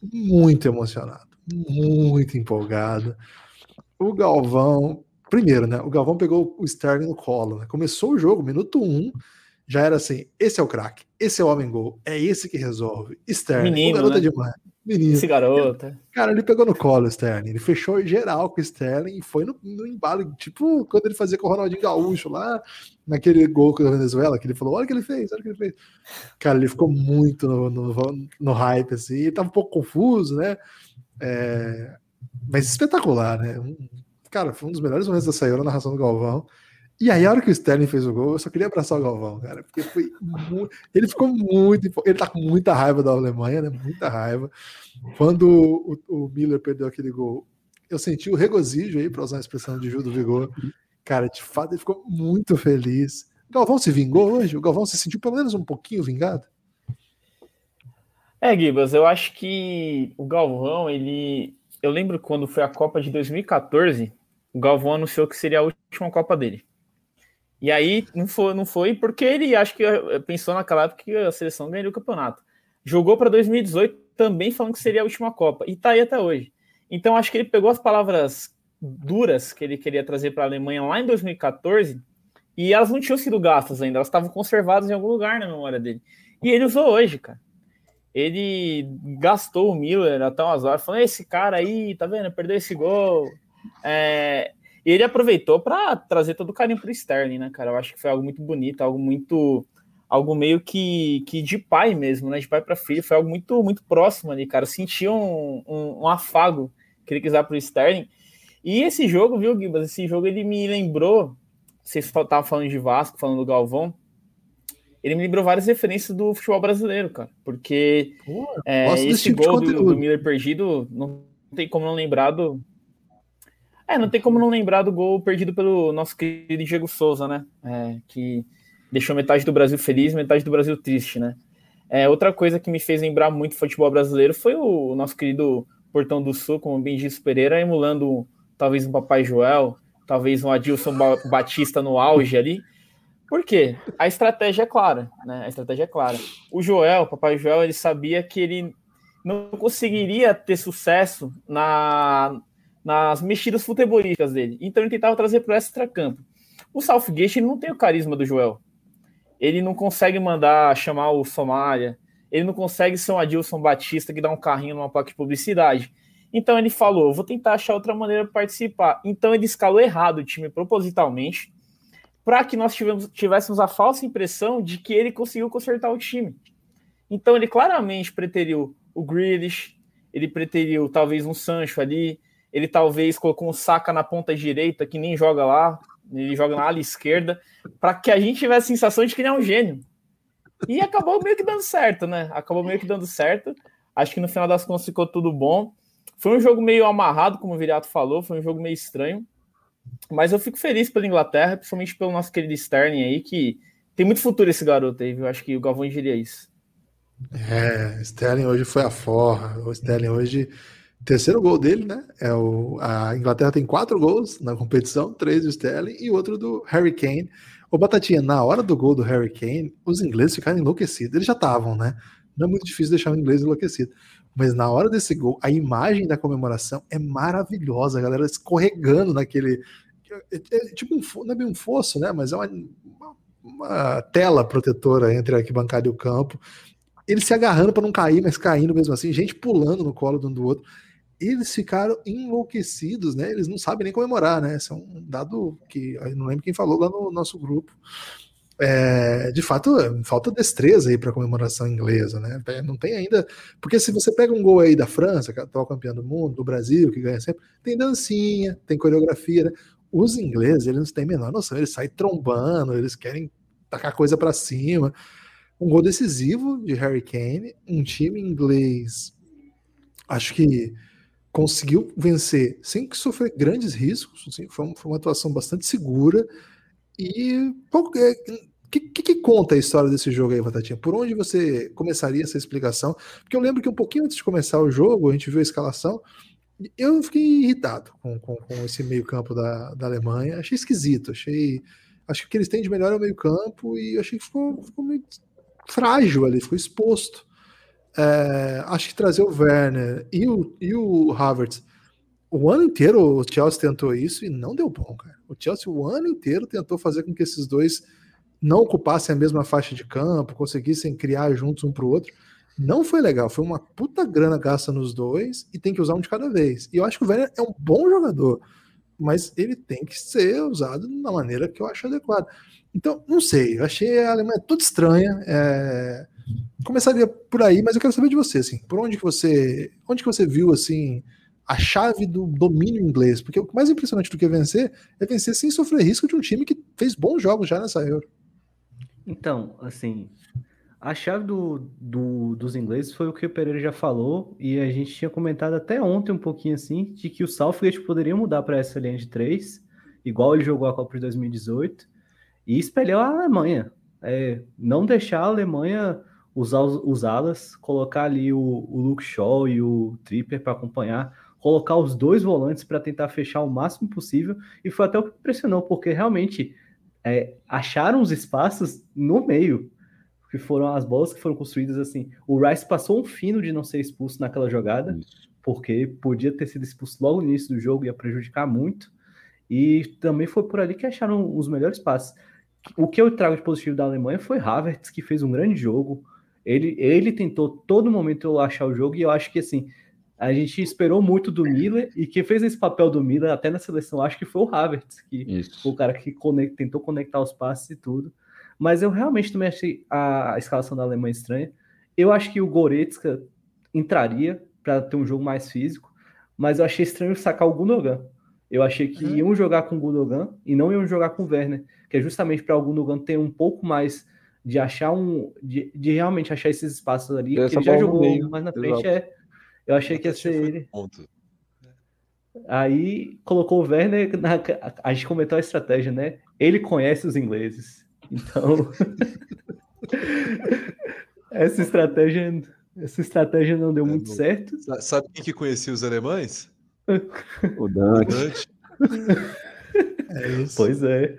muito emocionado, muito empolgado. O Galvão, primeiro, né? O Galvão pegou o Sterling no colo, né? Começou o jogo, minuto um, já era assim: esse é o craque, esse é o homem gol, é esse que resolve. Sterling, Menino, o garoto né? é demais. Menino. Esse garoto. É. Cara, ele pegou no colo o Sterling. Ele fechou geral com o Sterling e foi no, no embalo. Tipo, quando ele fazia com o Ronaldinho Gaúcho lá, naquele gol com a Venezuela, que ele falou: olha o que ele fez, olha o que ele fez. Cara, ele ficou muito no, no, no hype, assim. Ele tava um pouco confuso, né? É, mas espetacular, né? Cara, foi um dos melhores momentos da saída na narração do Galvão. E aí, a hora que o Sterling fez o gol, eu só queria abraçar o Galvão, cara, porque foi muito... ele ficou muito. Ele tá com muita raiva da Alemanha, né? Muita raiva. Quando o, o Miller perdeu aquele gol, eu senti o regozijo aí, para usar a expressão de Gil do Vigor. Cara, de fato, ele ficou muito feliz. O Galvão se vingou hoje? O Galvão se sentiu pelo menos um pouquinho vingado? É, Gibas, eu acho que o Galvão, ele. Eu lembro quando foi a Copa de 2014, o Galvão anunciou que seria a última Copa dele. E aí não foi, não foi porque ele acho que eh, pensou naquela época que a seleção ganhou o campeonato. Jogou para 2018 também falando que seria a última Copa e tá aí até hoje. Então acho que ele pegou as palavras duras que ele queria trazer para a Alemanha lá em 2014 e elas não tinham sido gastas ainda, elas estavam conservadas em algum lugar na memória dele. E ele usou hoje, cara. Ele gastou o Miller até umas horas, falando: esse cara aí, tá vendo? Perdeu esse gol. É, e ele aproveitou para trazer todo o carinho para o Sterling, né, cara? Eu acho que foi algo muito bonito, algo muito. Algo meio que, que de pai mesmo, né? De pai para filho. Foi algo muito, muito próximo ali, cara. Eu senti um, um, um afago que ele quis dar para o Sterling. E esse jogo, viu, Gibas? Esse jogo ele me lembrou. Vocês estavam falando de Vasco, falando do Galvão. Ele me lembrou várias referências do futebol brasileiro, cara. Porque Pô, é, esse tipo gol do, do Miller perdido, não tem como não lembrar do, é, não tem como não lembrar do gol perdido pelo nosso querido Diego Souza, né? É, que deixou metade do Brasil feliz, metade do Brasil triste, né? É, outra coisa que me fez lembrar muito futebol brasileiro foi o nosso querido Portão do Sul, como bem disse Pereira, emulando talvez um Papai Joel, talvez um Adilson Batista no auge ali. Por quê? A estratégia é clara, né? A estratégia é clara. O Joel, o Papai Joel, ele sabia que ele não conseguiria ter sucesso na, nas mexidas futebolísticas dele. Então ele tentava trazer para o extra-campo. O Southgate ele não tem o carisma do Joel. Ele não consegue mandar chamar o Somália. Ele não consegue ser um Adilson Batista que dá um carrinho numa placa de publicidade. Então ele falou: vou tentar achar outra maneira de participar. Então ele escalou errado o time propositalmente para que nós tivemos, tivéssemos a falsa impressão de que ele conseguiu consertar o time. Então ele claramente preteriu o Grealish, ele preteriu talvez um Sancho ali, ele talvez colocou um saca na ponta direita, que nem joga lá, ele joga na ala esquerda, para que a gente tivesse a sensação de que ele é um gênio. E acabou meio que dando certo, né? Acabou meio que dando certo. Acho que no final das contas ficou tudo bom. Foi um jogo meio amarrado, como o Viriato falou, foi um jogo meio estranho. Mas eu fico feliz pela Inglaterra, principalmente pelo nosso querido Sterling aí, que tem muito futuro esse garoto aí, viu? Acho que o Galvão diria isso. É, Sterling hoje foi a forra. O Sterling hoje, terceiro gol dele, né? É o, a Inglaterra tem quatro gols na competição, três do Sterling e outro do Harry Kane. Ô Batatinha, na hora do gol do Harry Kane, os ingleses ficaram enlouquecidos. Eles já estavam, né? Não é muito difícil deixar o inglês enlouquecido. Mas na hora desse gol, a imagem da comemoração é maravilhosa. A galera escorregando naquele. É, é, tipo um, não é bem um fosso, né? Mas é uma, uma, uma tela protetora entre a arquibancada e o campo. Eles se agarrando para não cair, mas caindo mesmo assim. Gente pulando no colo de um do outro. Eles ficaram enlouquecidos, né? Eles não sabem nem comemorar, né? Esse é um dado que não lembro quem falou lá no nosso grupo é, de fato, falta destreza aí para a comemoração inglesa, né? É, não tem ainda. Porque se você pega um gol aí da França, que é atual campeão do mundo, do Brasil, que ganha sempre, tem dancinha, tem coreografia, né? Os ingleses, eles não têm a menor noção, eles saem trombando, eles querem tacar coisa para cima. Um gol decisivo de Harry Kane, um time inglês, acho que conseguiu vencer sem que sofrer grandes riscos, assim, foi, uma atuação bastante segura. E que, que, que, conta a história desse jogo aí, Batatinha? Por onde você começaria essa explicação? Porque eu lembro que um pouquinho antes de começar o jogo, a gente viu a escalação, eu fiquei irritado com, com, com esse meio-campo da, da Alemanha. Achei esquisito, achei. Acho que o que eles têm de melhor é o meio-campo e achei que ficou, ficou meio frágil ali, ficou exposto. É, acho que trazer o Werner e o, e o Havertz. O ano inteiro o Chelsea tentou isso e não deu bom, cara. O Chelsea o ano inteiro tentou fazer com que esses dois não ocupassem a mesma faixa de campo, conseguissem criar juntos um para o outro. Não foi legal, foi uma puta grana gasta nos dois e tem que usar um de cada vez. E eu acho que o Werner é um bom jogador, mas ele tem que ser usado da maneira que eu acho adequada. Então, não sei, eu achei a Alemanha tudo estranha. É... Começaria por aí, mas eu quero saber de você, assim, por onde que você, onde que você viu assim a chave do domínio inglês? Porque o mais impressionante do que vencer é vencer sem sofrer risco de um time que fez bons jogos já nessa Euro. Então, assim, a chave do, do, dos ingleses foi o que o Pereira já falou, e a gente tinha comentado até ontem um pouquinho assim, de que o Southgate poderia mudar para essa linha de três, igual ele jogou a Copa de 2018, e espelhar a Alemanha. É, não deixar a Alemanha usar alas, colocar ali o, o Luke Shaw e o Tripper para acompanhar, colocar os dois volantes para tentar fechar o máximo possível, e foi até o que impressionou, porque realmente é, acharam os espaços no meio, que foram as bolas que foram construídas assim. O Rice passou um fino de não ser expulso naquela jogada, Isso. porque podia ter sido expulso logo no início do jogo, ia prejudicar muito. E também foi por ali que acharam os melhores passes. O que eu trago de positivo da Alemanha foi Havertz, que fez um grande jogo. Ele, ele tentou todo momento achar o jogo, e eu acho que assim, a gente esperou muito do Miller e quem fez esse papel do Miller até na seleção acho que foi o Havertz, que Isso. foi o cara que conect, tentou conectar os passes e tudo. Mas eu realmente também achei a, a escalação da Alemanha estranha. Eu acho que o Goretzka entraria para ter um jogo mais físico, mas eu achei estranho sacar o Gundogan. Eu achei que uhum. iam jogar com o Gundogan e não iam jogar com o Werner, que é justamente para o Gundogan ter um pouco mais de achar um de, de realmente achar esses espaços ali, que ele já jogou mais na frente é eu achei que ia ser ele. Ponto. Aí colocou o Werner, na, a gente comentou a estratégia, né? Ele conhece os ingleses. Então, <laughs> essa estratégia, essa estratégia não deu é, muito certo. Sabe quem que conhecia os alemães? <laughs> o Dante. <laughs> é isso. Pois é.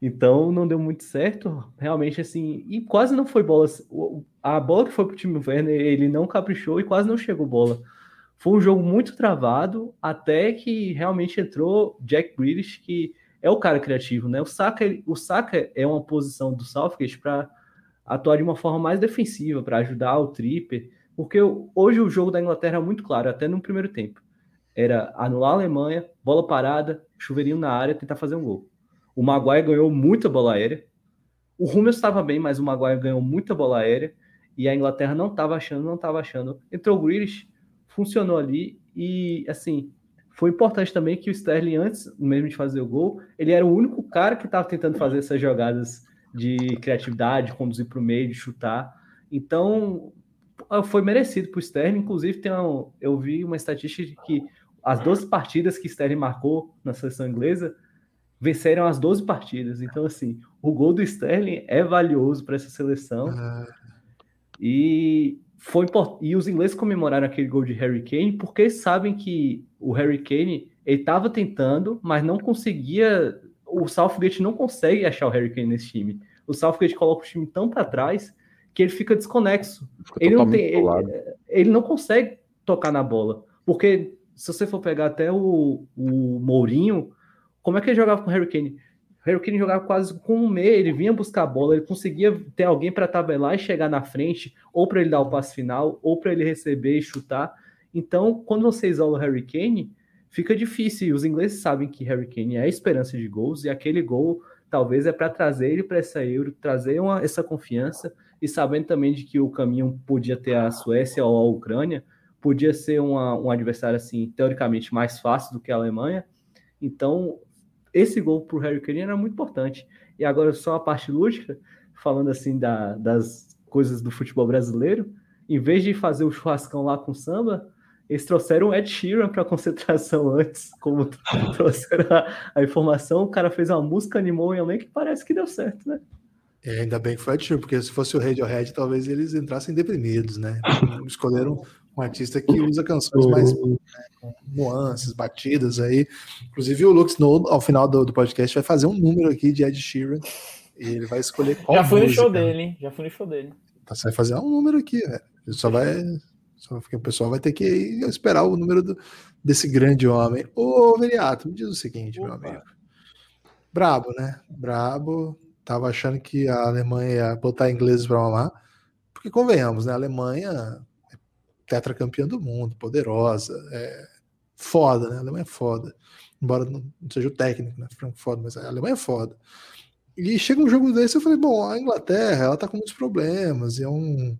Então não deu muito certo, realmente assim, e quase não foi bola. A bola que foi pro time Werner, ele não caprichou e quase não chegou bola. Foi um jogo muito travado, até que realmente entrou Jack Grealish, que é o cara criativo, né? O Saka, o Saka é uma posição do Southgate para atuar de uma forma mais defensiva, para ajudar o Tripper, porque hoje o jogo da Inglaterra é muito claro, até no primeiro tempo. Era anular a Alemanha, bola parada, chuveirinho na área, tentar fazer um gol. O Maguire ganhou muita bola aérea. O Hummels estava bem, mas o Maguire ganhou muita bola aérea e a Inglaterra não estava achando, não estava achando. Entrou o Grealish, funcionou ali e, assim, foi importante também que o Sterling, antes mesmo de fazer o gol, ele era o único cara que estava tentando fazer essas jogadas de criatividade, conduzir para o meio, de chutar. Então, foi merecido para o Sterling. Inclusive, tem um, eu vi uma estatística de que as 12 partidas que Sterling marcou na seleção inglesa, venceram as 12 partidas. Então, assim, o gol do Sterling é valioso para essa seleção. Ah. E foi e os ingleses comemoraram aquele gol de Harry Kane porque sabem que o Harry Kane ele estava tentando, mas não conseguia. O Southgate não consegue achar o Harry Kane nesse time. O Southgate coloca o time tão para trás que ele fica desconexo. Fica ele não tem, ele, ele, não consegue tocar na bola, porque se você for pegar até o, o Mourinho, como é que ele jogava com o Harry Kane? O Harry Kane jogava quase com um meio, ele vinha buscar a bola, ele conseguia ter alguém para tabelar e chegar na frente, ou para ele dar o passe final, ou para ele receber e chutar. Então, quando você isola o Harry Kane, fica difícil. Os ingleses sabem que Harry Kane é a esperança de gols, e aquele gol talvez é para trazer ele para essa Euro, trazer uma, essa confiança, e sabendo também de que o caminho podia ter a Suécia ou a Ucrânia, podia ser uma, um adversário assim teoricamente mais fácil do que a Alemanha. Então, esse gol para o Harry Kane era muito importante. E agora só a parte lúdica, falando assim da, das coisas do futebol brasileiro, em vez de fazer o churrascão lá com samba, eles trouxeram o Ed Sheeran para <laughs> concentração antes, como <laughs> trouxeram a, a, informação, o cara fez uma música, animou o elenco que parece que deu certo, né? É, ainda bem que foi Ed Sheeran, porque se fosse o Radiohead, talvez eles entrassem deprimidos, né? <laughs> Escolheram um artista que usa canções mais né, com nuances, batidas aí. Inclusive, o Lux Snow, ao final do, do, podcast, vai fazer um número aqui de Ed Sheeran. E ele vai escolher qual Já fui música. no show dele, hein? Já fui no show dele. Tá, você vai fazer um número aqui, velho. Só vai. Só que o pessoal vai ter que esperar o número do, desse grande homem. Ô, Veriato, me diz o seguinte, Opa. meu amigo. Brabo, né? Brabo. Tava achando que a Alemanha ia botar ingleses para mamar. Porque convenhamos, né? A Alemanha tetracampeã do mundo, poderosa, é foda, né? A Alemanha é foda. Embora não seja o técnico, né? Franco foda, mas a Alemanha é foda. E chega um jogo desse, eu falei, bom, a Inglaterra, ela tá com muitos problemas, é um,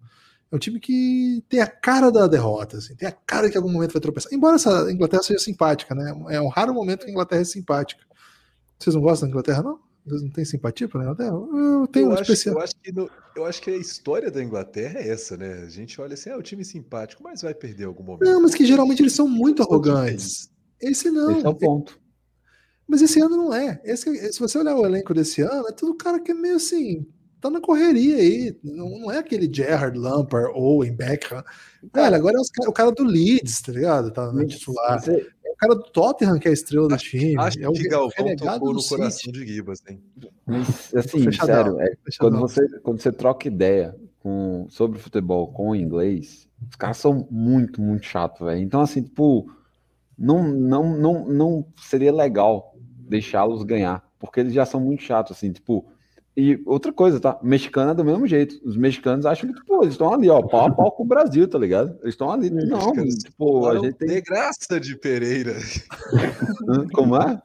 é um time que tem a cara da derrota, assim, tem a cara que em algum momento vai tropeçar. Embora essa Inglaterra seja simpática, né? É um raro momento que a Inglaterra é simpática. Vocês não gostam da Inglaterra, não? Vocês não têm simpatia pela Inglaterra? Eu tenho eu um acho, especial. Eu acho, que no, eu acho que a história da Inglaterra é essa, né? A gente olha assim, é ah, o time simpático, mas vai perder algum momento. Não, mas que geralmente eles são muito arrogantes. Esse não. Esse é o ponto. Mas esse ano não é. Esse, se você olhar o elenco desse ano, é tudo cara que é meio assim, tá na correria aí. Não, não é aquele Gerrard, Lampard, Owen, Beckham. Cara, agora é o cara do Leeds, tá ligado? Tá no titular. Você, o cara do Tottenham que é a estrela do time. Acho é o que Galvão tocou no coração de Gibas, hein? Mas, assim, sério, é, quando, você, quando você troca ideia com, sobre futebol com o inglês, os caras são muito, muito chatos, velho. Então, assim, tipo, não, não, não, não seria legal deixá-los ganhar, porque eles já são muito chatos, assim, tipo, e outra coisa, tá? Mexicana é do mesmo jeito. Os mexicanos acham que, pô, eles estão ali, ó, pau a pau com o Brasil, tá ligado? Eles estão ali. Não, tipo, a gente tem. De graça de Pereira. Como é?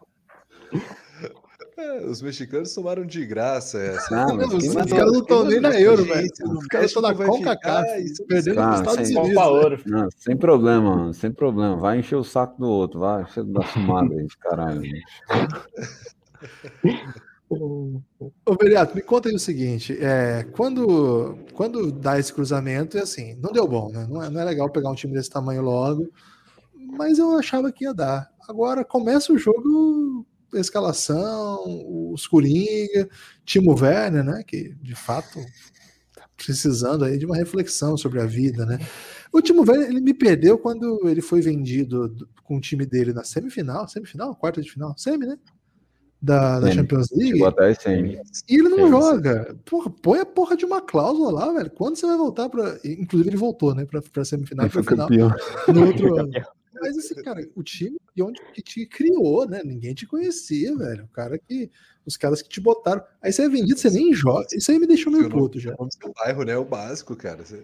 É, os mexicanos tomaram de graça essa. Não, os, os caras não estão nem na euro, velho. Os caras estão na CONCACAF, perdendo ah, Estados sem, Unidos. Né? Não, sem problema, mano, sem problema. Vai encher o saco do outro, vai encher da fumada aí, caralho. <laughs> Ô, Veriato, me conta aí o seguinte: é, quando, quando dá esse cruzamento, é assim, não deu bom, né? Não é, não é legal pegar um time desse tamanho logo, mas eu achava que ia dar. Agora começa o jogo, escalação, os Coringa, Timo Werner, né? Que de fato tá precisando aí de uma reflexão sobre a vida, né? O Timo Werner, ele me perdeu quando ele foi vendido com o time dele na semifinal, semifinal, quarta de final, semi, né? Da, da Champions League. E ele não joga. Porra, põe a porra de uma cláusula lá, velho. Quando você vai voltar para. Inclusive, ele voltou, né? Pra, pra semifinal e final. Campeão. No outro <laughs> ano. Mas assim, cara, o time de onde que te criou, né? Ninguém te conhecia, velho. O cara que. Os caras que te botaram. Aí você é vendido, você nem joga. Isso aí me deixou meio puto já. O bairro, né? O básico, cara. Você...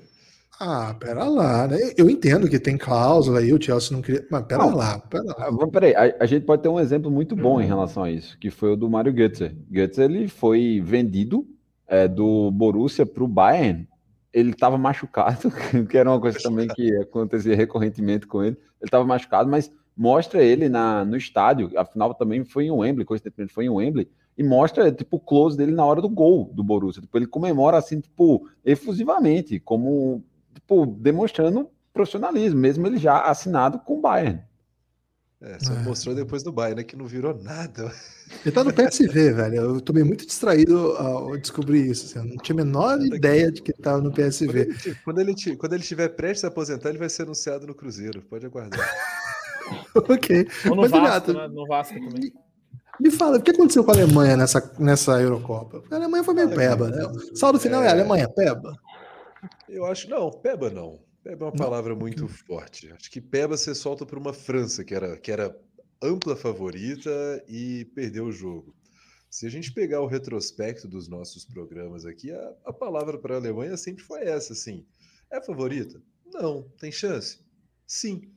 Ah, pera lá, né? Eu entendo que tem cláusula aí, o Chelsea não queria. Mas pera não, lá, pera lá. Ah, peraí, a, a, gente pode ter um exemplo muito bom em relação a isso, que foi o do Mário Götze. Götze ele foi vendido é, do Borussia para o Bayern. Ele estava machucado, <laughs> que era uma coisa também que acontecia recorrentemente com ele. Ele estava machucado, mas mostra ele na, no estádio. Afinal, também foi em Wembley, coincidentemente foi em Wembley e mostra tipo o close dele na hora do gol do Borussia. Tipo, ele comemora assim, tipo, efusivamente, como tipo, demonstrando profissionalismo, mesmo ele já assinado com o Bayern. É, só é. mostrou depois do Bayern, né, que não virou nada. Ele tá no PSV, <laughs> velho. Eu tomei muito distraído ao descobrir isso. Assim. Eu não tinha a menor ideia de que ele tava no PSV. Quando ele, quando ele, quando ele estiver prestes a aposentar, ele vai ser anunciado no Cruzeiro. Pode aguardar. <laughs> ok. Ou no Mas, Vasco, né? no Vasco também. Me fala, o que aconteceu com a Alemanha nessa, nessa Eurocopa? A Alemanha foi meio peba, né? O saldo final é, é Alemanha, peba? Eu acho, não, peba não. Peba é uma palavra muito forte. Acho que Peba você solta para uma França, que era, que era ampla favorita e perdeu o jogo. Se a gente pegar o retrospecto dos nossos programas aqui, a, a palavra para a Alemanha sempre foi essa, assim. É favorita? Não. Tem chance? Sim.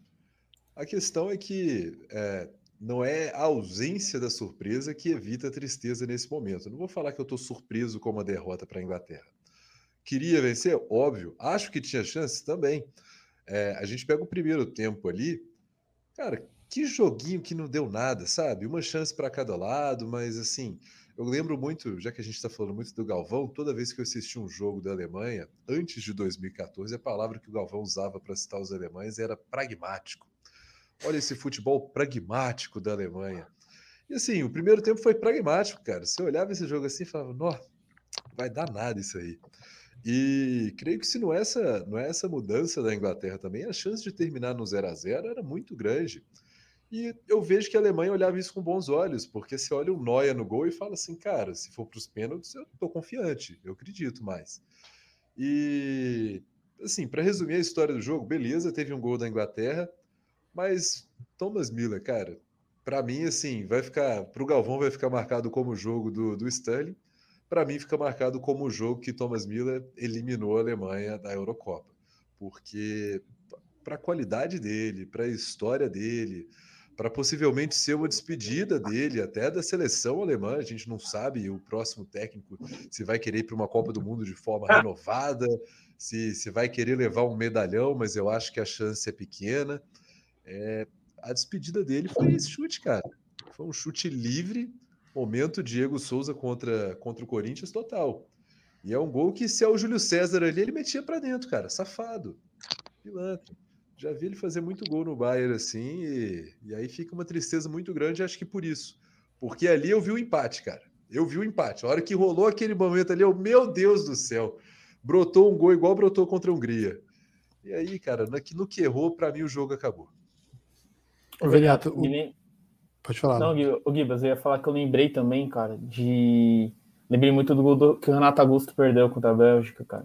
A questão é que é, não é a ausência da surpresa que evita a tristeza nesse momento. não vou falar que eu estou surpreso com uma derrota para a Inglaterra. Queria vencer? Óbvio. Acho que tinha chance também. É, a gente pega o primeiro tempo ali. Cara, que joguinho que não deu nada, sabe? Uma chance para cada lado, mas assim, eu lembro muito, já que a gente está falando muito do Galvão, toda vez que eu assisti um jogo da Alemanha, antes de 2014, a palavra que o Galvão usava para citar os alemães era pragmático. Olha esse futebol pragmático da Alemanha. E assim, o primeiro tempo foi pragmático, cara. Você olhava esse jogo assim e falava, não, vai dar nada isso aí. E creio que se não é, essa, não é essa mudança da Inglaterra também, a chance de terminar no 0 a 0 era muito grande. E eu vejo que a Alemanha olhava isso com bons olhos, porque você olha o Neuer no gol e fala assim, cara, se for para os pênaltis, eu estou confiante, eu acredito mais. E, assim, para resumir a história do jogo, beleza, teve um gol da Inglaterra, mas Thomas Miller, cara, para mim, assim, vai ficar, para o Galvão vai ficar marcado como o jogo do, do Stanley, para mim fica marcado como o jogo que Thomas Miller eliminou a Alemanha da Eurocopa, porque para a qualidade dele, para a história dele, para possivelmente ser uma despedida dele, até da seleção alemã, a gente não sabe o próximo técnico se vai querer ir para uma Copa do Mundo de forma <laughs> renovada, se, se vai querer levar um medalhão, mas eu acho que a chance é pequena. É, a despedida dele foi esse chute, cara. Foi um chute livre Momento Diego Souza contra, contra o Corinthians total. E é um gol que, se é o Júlio César ali, ele metia para dentro, cara. Safado. Pilantra. Já vi ele fazer muito gol no Bayern assim, e, e aí fica uma tristeza muito grande, acho que por isso. Porque ali eu vi o empate, cara. Eu vi o empate. A hora que rolou aquele momento ali, eu, meu Deus do céu, brotou um gol igual brotou contra a Hungria. E aí, cara, no, no que errou, para mim o jogo acabou. Ô, Veliato, o... Pode falar. Não, o Gibas, eu ia falar que eu lembrei também, cara, de. Lembrei muito do gol do... que o Renato Augusto perdeu contra a Bélgica, cara.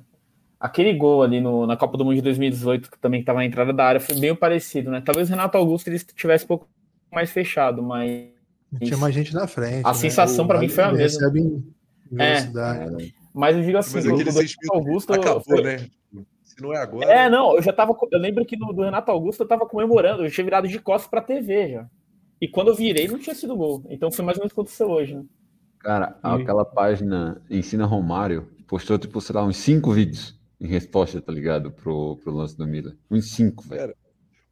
Aquele gol ali no... na Copa do Mundo de 2018, que também estava na entrada da área, foi bem parecido, né? Talvez o Renato Augusto ele tivesse um pouco mais fechado, mas. Tinha mais gente na frente. A né? sensação para mim foi a mesma. É, mas eu digo assim, mas o, Renato Augusto. Acabou, foi... né? Se não é agora. É, não, eu já tava. Eu lembro que no, do Renato Augusto eu tava comemorando, eu tinha virado de costas pra TV já. E quando eu virei, não tinha sido gol. Então foi mais ou menos o que aconteceu hoje, né? Cara, e... aquela página Ensina Romário postou, tipo, sei lá, uns cinco vídeos em resposta, tá ligado? Pro, pro lance do Miller. Uns cinco, velho.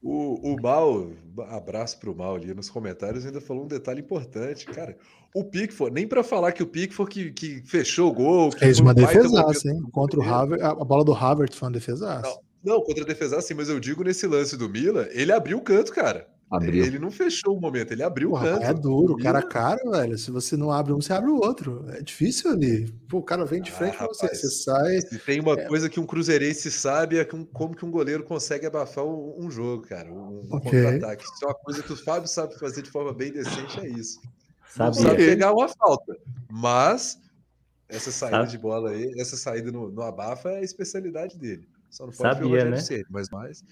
O, o Mal, abraço pro Mal ali nos comentários, ainda falou um detalhe importante, cara. O Pickford, nem para falar que o Pickford que, que fechou o gol. Fez uma defesaça, hein? Contra o Harvard, a bola do Harvard foi uma defesaça. Não, não, contra a defesa sim, mas eu digo nesse lance do Mila, ele abriu o canto, cara. Abriu. Ele não fechou o momento, ele abriu Porra, o canto. É duro, cara a cara, velho. Se você não abre um, você abre o outro. É difícil ali. Pô, o cara vem de frente ah, pra você, você sai. Se tem uma é... coisa que um cruzeirense sabe é como que um goleiro consegue abafar um, jogo, cara. Um, um okay. contra-ataque. Isso é uma coisa que o Fábio sabe fazer de forma bem decente, é isso. Sabe, não sabe pegar uma falta. Mas essa saída sabe. de bola aí, essa saída no, no abafa é a especialidade dele. Só não pode Sabia, ver o né? Ser, mas mais.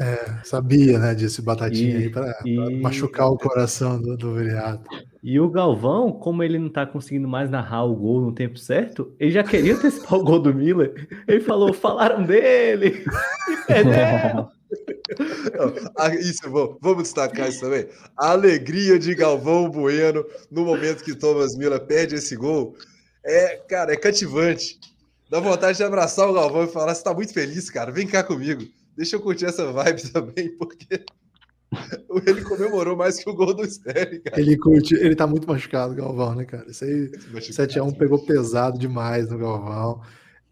É, sabia, né, desse batatinha e, aí para machucar o coração do, do Viriato. E o Galvão, como ele não tá conseguindo mais narrar o gol no tempo certo, ele já queria antecipar o gol do Miller. Ele falou: falaram dele e perdeu. isso, vamos destacar isso também. A alegria de Galvão Bueno no momento que Thomas Miller perde esse gol é, cara, é cativante. Dá vontade de abraçar o Galvão e falar: você tá muito feliz, cara, vem cá comigo. Deixa eu curtir essa vibe <laughs> também, porque ele comemorou mais que o gol do Sterling, cara. Ele curte, ele tá muito machucado, Galvão, né, cara? Isso aí, 7x1 pegou pesado demais no Galvão.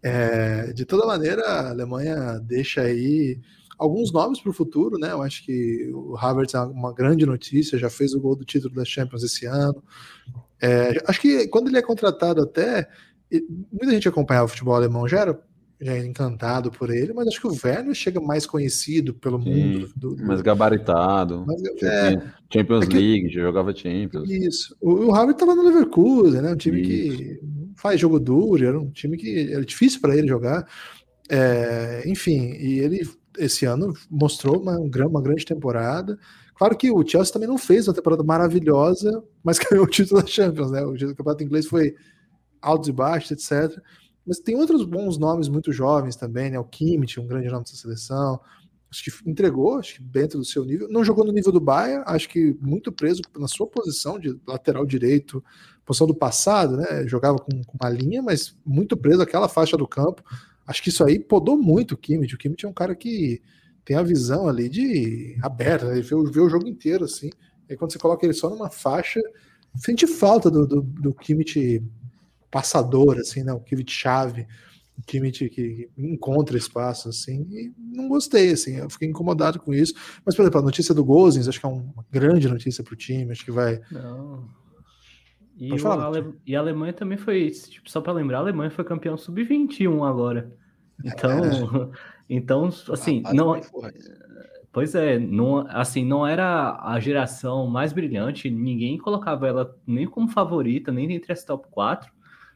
É, de toda maneira, a Alemanha deixa aí alguns nomes para o futuro, né? Eu acho que o Havertz é uma grande notícia, já fez o gol do título da Champions esse ano. É, acho que quando ele é contratado até, muita gente acompanhava o futebol alemão, já era já é encantado por ele, mas acho que o Werner chega mais conhecido pelo Sim, mundo. Do, do, mais gabaritado. Mais, é, Champions é que, League, já jogava Champions. Isso. O, o Harvard estava no Leverkusen, né? Um time isso. que faz jogo duro, era um time que era difícil para ele jogar. É, enfim, e ele esse ano mostrou uma, uma grande temporada. Claro que o Chelsea também não fez uma temporada maravilhosa, mas <laughs> ganhou o título da Champions, né? O campeonato inglês foi altos e baixos, etc. Mas tem outros bons nomes muito jovens também, né? O Kimmich, um grande nome dessa seleção. Acho que entregou, acho que dentro do seu nível. Não jogou no nível do Bayern, acho que muito preso na sua posição de lateral direito, posição do passado, né? Jogava com, com uma linha, mas muito preso àquela faixa do campo. Acho que isso aí podou muito o Kimmich. O Kimmich é um cara que tem a visão ali de aberta, né? ele vê, vê o jogo inteiro, assim. E quando você coloca ele só numa faixa, sente falta do, do, do Kimmich passador, assim, né? O Kimmich chave, o Kimmich que, encontra espaço, assim, e não gostei, assim, eu fiquei incomodado com isso. Mas, por exemplo, a notícia do Gozens, acho que é uma grande notícia para o time, acho que vai. Não. E, falar, Ale... e, a Alemanha também foi, tipo, só para lembrar, a Alemanha foi campeão sub-21 agora. <laughs> Então, é. então assim, ah, não. Pois é, não, assim, não era a geração mais brilhante, ninguém colocava ela nem como favorita, nem entre as top 4,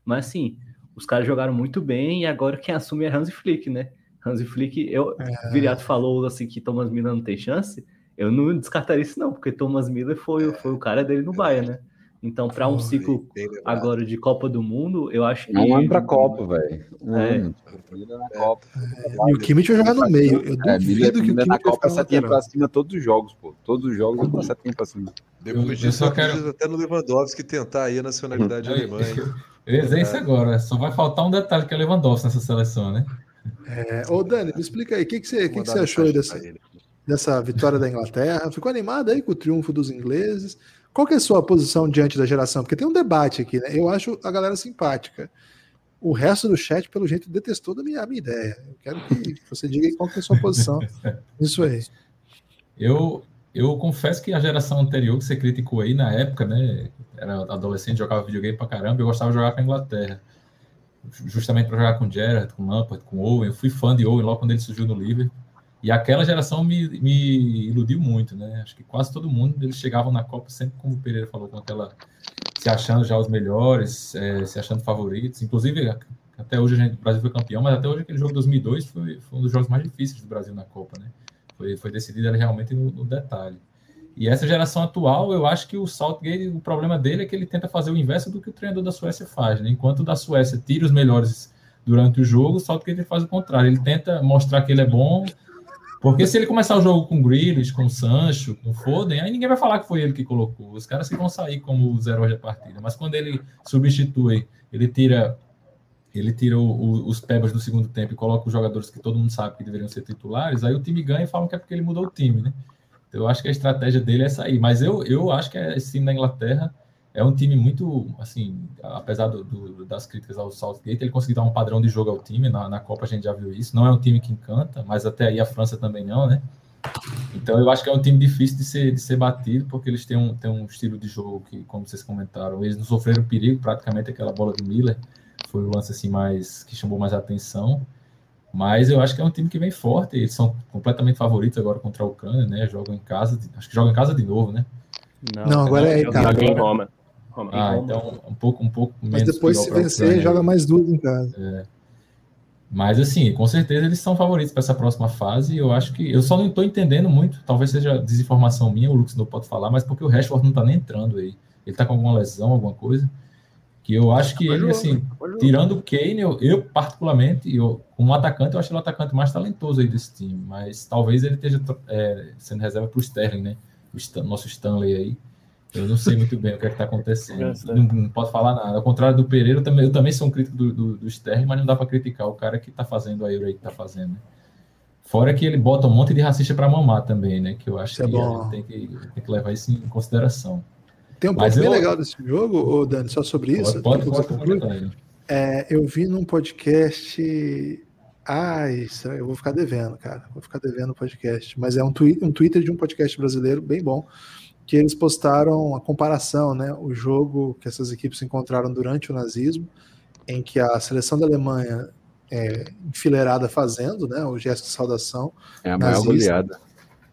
mas assim, os caras jogaram muito bem e agora quem assume é Hansi Flick, né? Hansi Flick, eu, é. Viriato falou assim que Thomas Miller não tem chance, eu não descartaria isso não, porque Thomas Miller foi, foi o cara dele no Bayern, né? Então, para um ciclo agora de Copa do Mundo, eu acho que. Não é para Copa, velho. É. é. E o Kimmich vai jogar no meio. Eu é, duvido que o Kimmich na Copa setinha para cima todos os jogos, pô. Todos os jogos eu setinha para cima. Depois disso, eu só quero até no Lewandowski tentar aí a nacionalidade alemã. <laughs> Eu ia dizer isso agora. Só vai faltar um detalhe que é Lewandowski nessa seleção, né? É, ô, Dani, me explica aí, o que, que, você, que, que você achou dessa, dessa vitória da Inglaterra? Ficou animado aí com o triunfo dos ingleses? Qual que é a sua posição diante da geração? Porque tem um debate aqui, né? Eu acho a galera simpática. O resto do chat, pelo jeito, detestou da minha, minha ideia. Eu quero que você diga qual que é a sua posição <laughs> nisso aí. Eu, eu confesso que a geração anterior que você criticou aí na época, né? Era adolescente, jogava videogame pra caramba, eu gostava de jogar com a Inglaterra. Justamente para jogar com Gerrard, com Lampard, com Owen. Eu fui fã de Owen logo quando ele surgiu no Liverpool. E aquela geração me, me iludiu muito, né? Acho que quase todo mundo eles chegavam na Copa sempre, como o Pereira falou, com aquela se achando já os melhores, é, se achando favoritos. Inclusive, até hoje gente, o Brasil foi campeão, mas até hoje aquele jogo de 2002 foi, foi um dos jogos mais difíceis do Brasil na Copa, né? Foi, foi decidido ali realmente no, no, detalhe. E essa geração atual, eu acho que o Saltgate, o problema dele é que ele tenta fazer o inverso do que o treinador da Suécia faz, né? Enquanto da Suécia tira os melhores durante o jogo, o Saltgate faz o contrário. Ele tenta mostrar que ele é bom porque se ele começar o jogo com Grealish, com Sancho, com Foden, aí ninguém vai falar que foi ele que colocou. Os caras que vão sair como os heróis da partida. Mas quando ele substitui, ele tira ele tira o, o, os pebas do segundo tempo e coloca os jogadores que todo mundo sabe que deveriam ser titulares, aí o time ganha e falam que é porque ele mudou o time, né? Então, eu acho que a estratégia dele é sair. Mas eu, eu acho que esse time da Inglaterra é um time muito, assim, apesar do, do, das críticas ao Southgate, ele conseguiu dar um padrão de jogo ao time, na, na Copa a gente já viu isso, não é um time que encanta, mas até aí a França também não, né? Então eu acho que é um time difícil de ser, de ser batido, porque eles têm um, têm um estilo de jogo que, como vocês comentaram, eles não sofreram perigo, praticamente aquela bola do Miller foi o lance assim mais que chamou mais atenção. Mas eu acho que é um time que vem forte, eles são completamente favoritos agora contra a Ucrânia, né? Jogam em casa, acho que jogam em casa de novo, né? Não, não agora é Itália. em Roma. Ah, então um pouco, um pouco menos. Mas depois, se vencer, joga mais duas em casa. É. Mas, assim, com certeza eles são favoritos para essa próxima fase. Eu acho que. Eu só não estou entendendo muito. Talvez seja desinformação minha, o Lux não pode falar, mas porque o Rashford não está nem entrando aí. Ele está com alguma lesão, alguma coisa. Que eu acho que ele, assim, tirando o Kane, eu, eu, particularmente, eu, como atacante, eu acho ele o atacante mais talentoso aí desse time. Mas talvez ele esteja é, sendo reserva para o Sterling, né? O nosso Stanley aí. Eu não sei muito bem o que é está acontecendo. Não, não, posso falar nada. Ao contrário do Pereira, eu também, eu também sou um crítico do, do, do Sterling, mas não dá para criticar o cara que está fazendo a Euro aí que está fazendo. Né? Fora que ele bota um monte de racista para mamar também, né? Que eu acho isso é que é tem, que tem que levar isso em consideração. Tem um ponto bem legal desse jogo, Dani, só sobre isso. Pode, pode, pode, é, eu vi num podcast Ah, isso eu vou ficar devendo, cara. Vou ficar devendo o podcast. Mas é um, twi um Twitter de um podcast brasileiro bem bom, que eles postaram a comparação, né? O jogo que essas equipes encontraram durante o nazismo, em que a seleção da Alemanha é, enfileirada fazendo, né? O gesto de saudação. É a maior goleada.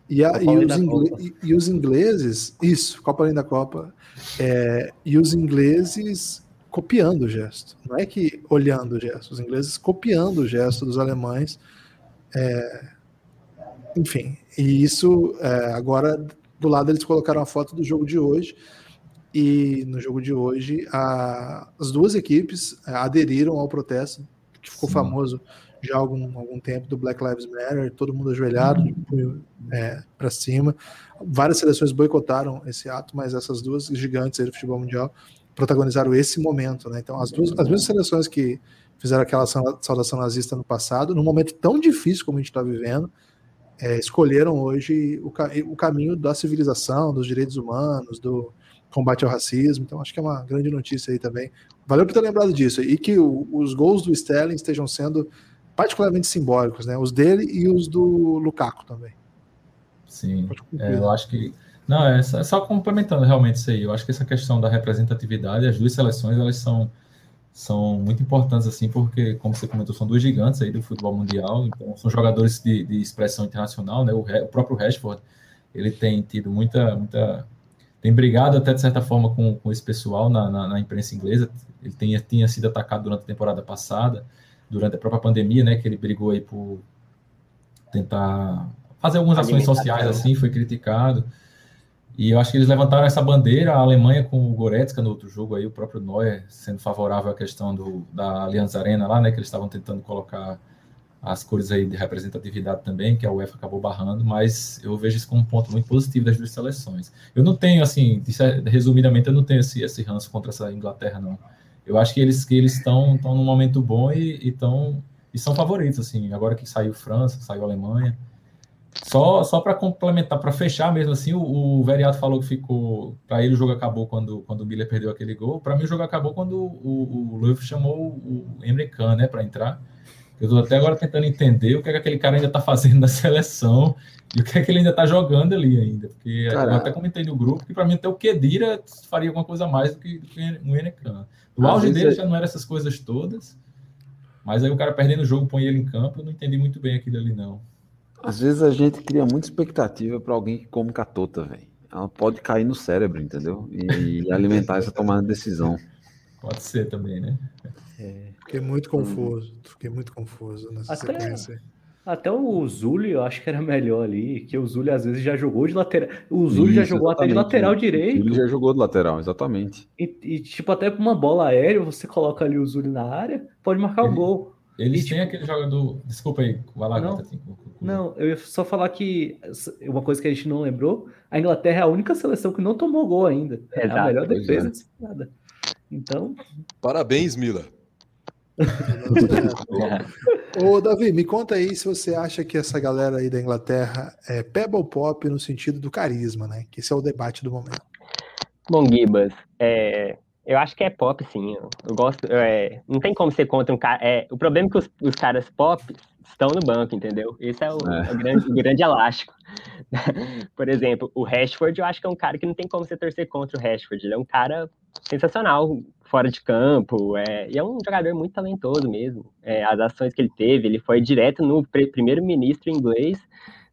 E, a, e, os e, e, os ingleses, isso, Copa Além da Copa, é, e os ingleses copiando o gesto. Não é que olhando o gesto, os ingleses copiando o gesto dos alemães. É, enfim, e isso é, agora do lado eles colocaram a foto do jogo de hoje. E no jogo de hoje, a, as duas equipes aderiram ao protesto, que ficou Sim. famoso já há algum, algum tempo, do Black Lives Matter, todo mundo ajoelhado, uhum. é, para cima. Várias seleções boicotaram esse ato, mas essas duas gigantes do futebol mundial protagonizaram esse momento, né? Então, as duas, as mesmas seleções que fizeram aquela saudação nazista no passado, num momento tão difícil como a gente está vivendo, é, escolheram hoje o, o, caminho da civilização, dos direitos humanos, do combate ao racismo. Então, acho que é uma grande notícia aí também. Valeu por ter lembrado disso. E que o, os gols do Sterling estejam sendo particularmente simbólicos, né? Os dele e os do Lukaku também. Sim, é, eu acho que não, é só, é só, complementando realmente isso aí. Eu acho que essa questão da representatividade, as duas seleções, elas são, são muito importantes, assim, porque, como você comentou, são duas gigantes aí do futebol mundial, então são jogadores de, de expressão internacional, né? O, o, próprio Rashford, ele tem tido muita, muita... tem brigado até, de certa forma, com, com esse pessoal na, na, na imprensa inglesa. Ele tinha, tinha sido atacado durante a temporada passada, durante a própria pandemia, né? Que ele brigou aí por tentar fazer algumas ações sociais, assim, foi criticado. E eu acho que eles levantaram essa bandeira, a Alemanha com o Goretzka no outro jogo aí, o próprio Neuer sendo favorável à questão do, da Allianz Arena lá, né, que eles estavam tentando colocar as cores aí de representatividade também, que a UEFA acabou barrando, mas eu vejo isso como um ponto muito positivo das duas seleções. Eu não tenho, assim, resumidamente, eu não tenho esse, esse ranço contra essa Inglaterra, não. Eu acho que eles que eles estão estão num momento bom e, e, tão, e são favoritos, assim, agora que saiu França, saiu Alemanha, só, só para complementar, para fechar mesmo assim, o, o Veriato falou que ficou. Para ele o jogo acabou quando, quando o Miller perdeu aquele gol. Para mim o jogo acabou quando o, o chamou o Emre Can, né, para entrar. Eu estou até agora tentando entender o que, é que aquele cara ainda está fazendo na seleção e o que é que ele ainda está jogando ali ainda. Porque Caraca. eu até comentei no grupo que para mim até o Kedira faria alguma coisa mais do que, do que o Enecan. O auge dele é... já não era essas coisas todas, mas aí o cara perdendo o jogo põe ele em campo, eu não entendi muito bem aquilo ali não. Às vezes a gente cria muita expectativa para alguém que come catota, velho. Ela pode cair no cérebro, entendeu? E, e <laughs> alimentar essa tomada de decisão. Pode ser também, né? É. Fiquei muito confuso. Fiquei muito confuso nessa até, sequência. Até o Zully, eu acho que era melhor ali, que o Zully às vezes já jogou de lateral. O Zully já jogou até de lateral direito. O Zully já jogou de lateral, exatamente. E, e, tipo, até para uma bola aérea, você coloca ali o Zully na área, pode marcar o gol. Eles e, têm tipo, aquele jogador. Desculpa aí, vai lá, não, assim, não, eu ia só falar que uma coisa que a gente não lembrou: a Inglaterra é a única seleção que não tomou gol ainda. É Exato, a melhor defesa é. disparada. Então. Parabéns, Mila. <laughs> Ô, Davi, me conta aí se você acha que essa galera aí da Inglaterra é pebble pop no sentido do carisma, né? Que esse é o debate do momento. Bom, Gibas, é, eu acho que é pop, sim. Eu, gosto. É, não tem como ser contra um cara. É, o problema é que os, os, caras pop estão no banco, entendeu? Esse é o, é. o grande, o grande elástico. <laughs> Por exemplo, o Rashford, eu acho que é um cara que não tem como você torcer contra o Rashford. Ele é um cara sensacional fora de campo. É, e é um jogador muito talentoso mesmo. É, as ações que ele teve, ele foi direto no primeiro-ministro inglês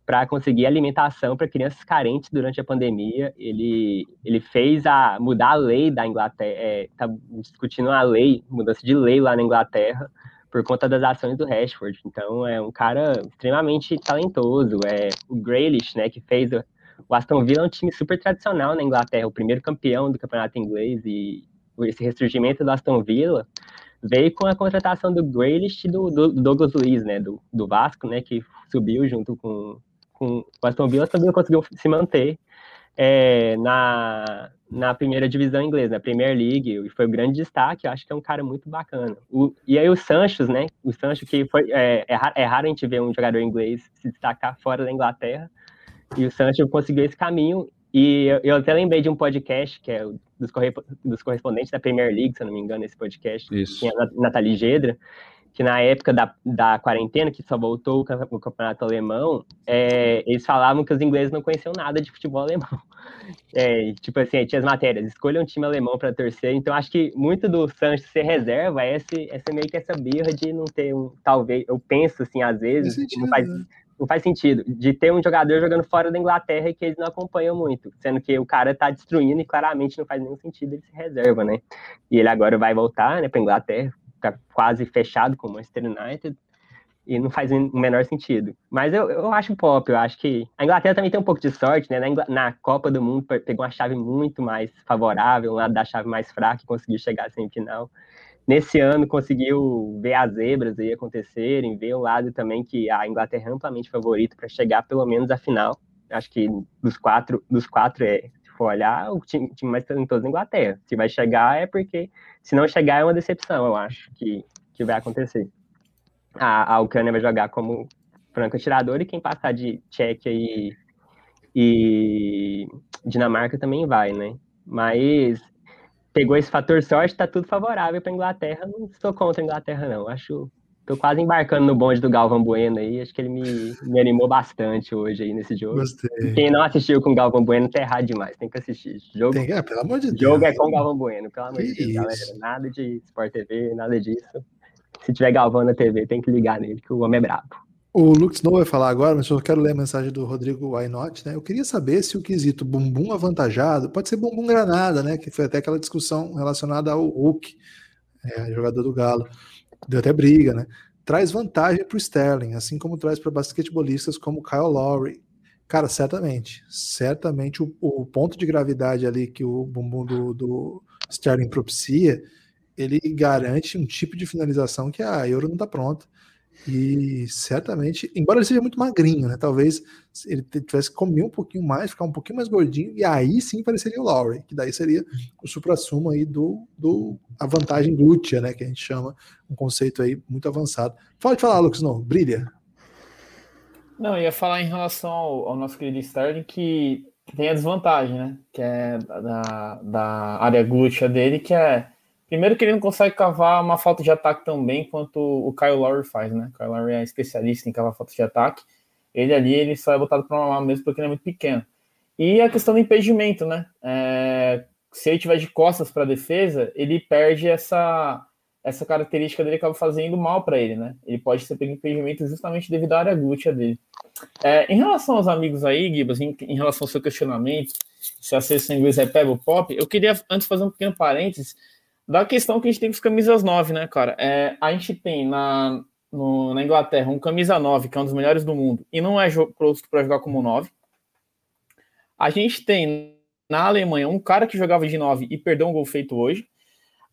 para conseguir alimentação para crianças carentes durante a pandemia. Ele, ele fez a mudar a lei da Inglaterra, está é, discutindo a lei, mudança de lei lá na Inglaterra, por conta das ações do Rashford. Então é um cara extremamente talentoso. É o Grealish, né, que fez o, o Aston Villa é um time super tradicional na Inglaterra, o primeiro campeão do campeonato inglês e esse ressurgimento do Aston Villa veio com a contratação do Grealish e do, do, Douglas Luiz, né, do, do Vasco, né, que subiu junto com com o Aston Villa também conseguiu se manter é, na, na primeira divisão inglesa, na Premier League, e foi um grande destaque, eu acho que é um cara muito bacana. O, e aí o Sancho, né, o Sancho que foi, é, é, é, raro a gente ver um jogador inglês se destacar fora da Inglaterra, e o Sancho conseguiu esse caminho, e eu, eu até lembrei de um podcast, que é dos, corre, dos correspondentes da Premier League, se eu não me engano, esse podcast, Isso. tinha a Nathalie Gedra, que na época da, da quarentena, que só voltou o campeonato alemão, é, eles falavam que os ingleses não conheciam nada de futebol alemão. <laughs> É, tipo assim, tinha as matérias, escolha um time alemão para torcer. Então, acho que muito do Santos ser reserva é esse, essa meio que essa birra de não ter um, talvez, eu penso assim, às vezes, sentido, não, faz, né? não faz sentido, de ter um jogador jogando fora da Inglaterra e que eles não acompanham muito, sendo que o cara tá destruindo e claramente não faz nenhum sentido ele ser reserva, né? E ele agora vai voltar, né, para Inglaterra, tá quase fechado com o Manchester United e não faz o menor sentido. Mas eu, eu acho pop, eu acho que a Inglaterra também tem um pouco de sorte, né? Na, na Copa do Mundo pegou uma chave muito mais favorável, um lado da chave mais fraca e conseguiu chegar à semifinal. Nesse ano conseguiu ver as zebras aí acontecerem, ver o lado também que a Inglaterra é amplamente favorito para chegar pelo menos à final. Acho que dos quatro, dos quatro é, for olhar, o time, time mais talentoso da Inglaterra. Se vai chegar é porque, se não chegar é uma decepção, eu acho que, que vai acontecer a, a Ucrânia vai jogar como franco atirador e quem passar de Tchequia e, e Dinamarca também vai, né? Mas pegou esse fator sorte, tá tudo favorável para Inglaterra. Não estou contra a Inglaterra, não. Acho. Tô quase embarcando no bonde do Galvão Bueno aí. Acho que ele me, me animou bastante hoje aí nesse jogo. Gostei. Quem não assistiu com o Galvão Bueno tá errado demais. Tem que assistir. Jogo, Tem, é, pelo amor de Deus. Jogo é com o Galvão Bueno, pelo amor de Deus, galera. Nada de Sport TV, nada disso se tiver Galvão na TV, tem que ligar nele, que o homem é brabo. O Lux não vai falar agora, mas eu quero ler a mensagem do Rodrigo Wynot, né? Eu queria saber se o quesito bumbum avantajado pode ser bumbum granada, né? Que foi até aquela discussão relacionada ao Hulk, é, jogador do Galo. Deu até briga, né? Traz vantagem para o Sterling, assim como traz para basquetebolistas como Kyle Lowry. Cara, certamente. Certamente o, o, ponto de gravidade ali que o bumbum do, do Sterling propicia ele garante um tipo de finalização que a Euro não está pronta. E certamente, embora ele seja muito magrinho, né? Talvez ele tivesse que comer um pouquinho mais, ficar um pouquinho mais gordinho, e aí sim pareceria o Lowry, que daí seria o supra-sumo aí do, do a vantagem glútea, né? Que a gente chama, um conceito aí muito avançado. Pode falar, Lucas, não, brilha. Não, eu ia falar em relação ao, ao nosso querido Sterling que tem a desvantagem, né? Que é da, da área glútea dele, que é Primeiro que ele não consegue cavar uma falta de ataque tão bem quanto o Kyle Lowry faz, né? O Kyle Lowry é especialista em cavar falta de ataque. Ele ali, ele só é botado para uma mesmo porque ele é muito pequeno. E a questão do impedimento, né? É, se ele tiver de costas para a defesa, ele perde essa essa característica dele acaba fazendo mal para ele, né? Ele pode ser pego impedimento justamente devido à área glútea dele. É, em relação aos amigos aí, Gibas, em, em, relação ao seu questionamento, se a seleção inglesa é pego pop, eu queria antes fazer um pequeno parênteses da questão que a gente tem com as camisas 9, né, cara? É, a gente tem na, no, na Inglaterra um camisa 9, que é um dos melhores do mundo, e não é posto para jogar como 9. A gente tem na Alemanha um cara que jogava de 9 e perdeu um gol feito hoje.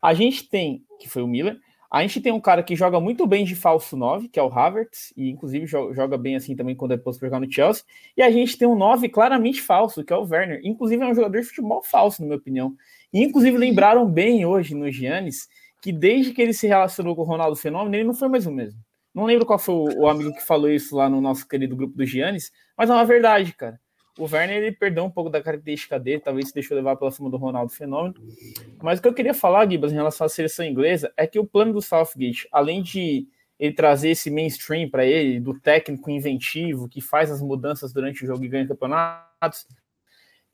A gente tem, que foi o Miller, a gente tem um cara que joga muito bem de falso 9, que é o Havertz, e inclusive joga bem assim também quando é posto para jogar no Chelsea. E a gente tem um 9 claramente falso, que é o Werner. Inclusive é um jogador de futebol falso, na minha opinião. E, inclusive, lembraram bem hoje no Giannis que desde que ele se relacionou com o Ronaldo Fenômeno, ele não foi mais o mesmo. Não lembro qual foi o, o amigo que falou isso lá no nosso querido grupo do Giannis, mas é uma verdade, cara. O Werner ele perdeu um pouco da característica dele, talvez se deixou levar pela cima do Ronaldo Fenômeno. Mas o que eu queria falar, Gibas, em relação à seleção inglesa, é que o plano do Southgate, além de ele trazer esse mainstream para ele, do técnico inventivo que faz as mudanças durante o jogo e ganha campeonatos,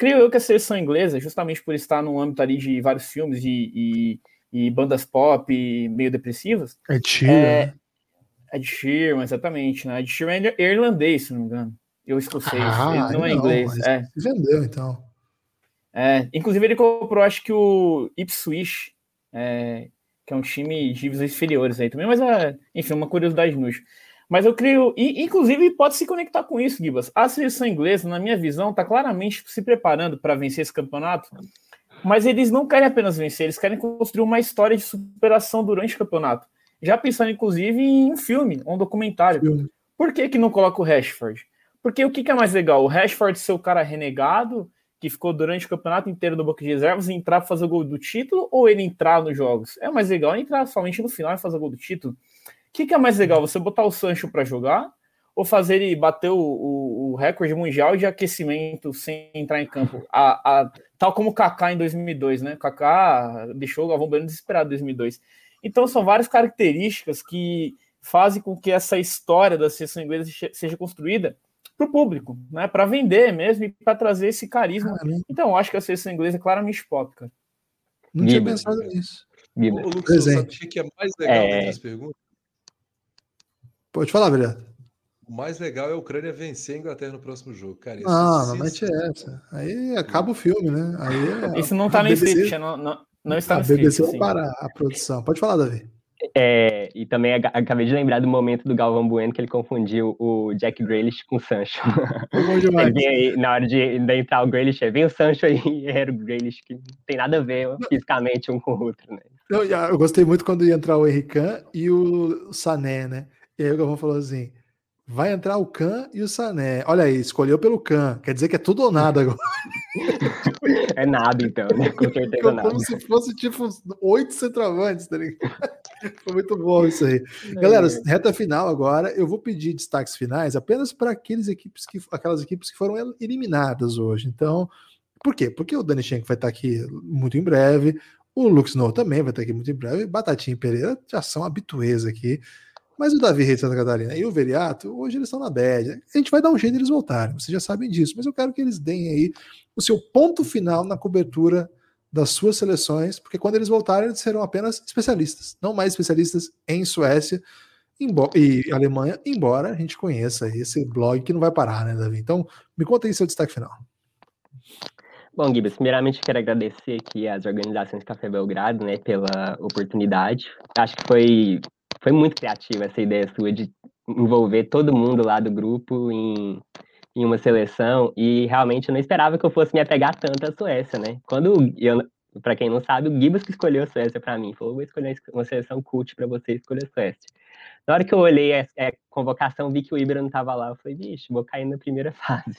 Creio eu que a seleção inglesa, justamente por estar no âmbito ali de vários filmes e, e, e bandas pop meio depressivas. Ed Sheeran. É, Ed Sheeran, exatamente. Né? Ed Sheeran é irlandês, se não me engano. Eu escocês, ah, ele não é inglês. É. Vendeu, então. É, inclusive, ele comprou, acho que o Ipswich, é, que é um time de divisões inferiores aí também, mas, é, enfim, uma curiosidade inútil. Mas eu creio, e inclusive pode se conectar com isso, Gibas. A seleção inglesa, na minha visão, está claramente se preparando para vencer esse campeonato, mas eles não querem apenas vencer, eles querem construir uma história de superação durante o campeonato. Já pensando, inclusive, em um filme, um documentário. Filme. Por que, que não coloca o Rashford? Porque o que, que é mais legal? O Rashford ser o cara renegado, que ficou durante o campeonato inteiro no banco de reservas, entrar para fazer o gol do título, ou ele entrar nos jogos? É mais legal entrar somente no final e fazer o gol do título. O que, que, é mais legal? Você botar o Sancho para jogar ou fazer ele bater o, o, o, recorde mundial de aquecimento sem entrar em campo? A, a, tal como o Kaká em 2002, né? O Kaká deixou o Galvão Bueno desesperado em 2002. Então são várias características que fazem com que essa história da seleção inglesa seja construída para o público, né? Para vender mesmo e para trazer esse carisma. Caramba. Então, eu acho que a seleção inglesa é claramente pop, cara. Não tinha pensado nisso. Ô, Lucas, sabe o que é mais legal é... das perguntas? Pode falar, Brilhante. O mais legal é a Ucrânia vencer a Inglaterra no próximo jogo, cara. Não, não mete essa. Aí acaba o filme, né? Aí é... Isso não tá no script, não, não, não está no script. A BBC vai parar a produção. Pode falar, Davi. É, e também acabei de lembrar do momento do Galvão Bueno que ele confundiu o Jack Grealish com o Sancho. <laughs> aí, na hora de, de, entrar o Grealish, vem o Sancho aí, <laughs> e era o Grealish, que não tem nada a ver fisicamente um com o outro, né? Eu, eu gostei muito quando ia entrar o Henrique e o Sané, né? E aí o Galvão falou assim: vai entrar o Can e o Sané. Olha aí, escolheu pelo Can. Quer dizer que é tudo ou nada agora. <laughs> É nada, então, né? Com certeza <laughs> Como nada. Como se fosse tipo oito centroavantes, tá ligado? <laughs> Foi muito bom isso aí. Galera, é. reta final agora. Eu vou pedir destaques finais apenas para aqueles equipes que, aquelas equipes que foram eliminadas hoje. Então, por quê? Porque o Dani Schenck vai estar aqui muito em breve. O Lux Snow também vai estar aqui muito em breve. Batatinha e Pereira já são habituês aqui. Mas o Davi Rei Santa Catarina e o Veriato, hoje eles estão na bad. A gente vai dar um jeito de eles voltarem, vocês já sabem disso, mas eu quero que eles deem aí o seu ponto final na cobertura das suas seleções, porque quando eles voltarem, eles serão apenas especialistas, não mais especialistas em Suécia e Alemanha, embora a gente conheça esse blog que não vai parar, né, Davi? Então, me conta aí seu destaque final. Bom, Gibas, primeiramente quero agradecer aqui às organizações Café Belgrado, né, pela oportunidade. Acho que foi foi muito criativa essa ideia sua de envolver todo mundo lá do grupo em, em uma seleção e realmente eu não esperava que eu fosse me apegar tanto à Suécia, né? Quando eu, para quem não sabe, o Gibas que escolheu a Suécia para mim, falou: vou escolher uma seleção cult para você escolher a Suécia. Na hora que eu olhei a, a convocação, vi que o Ibra não estava lá, eu falei, vixe, vou cair na primeira <laughs> fase.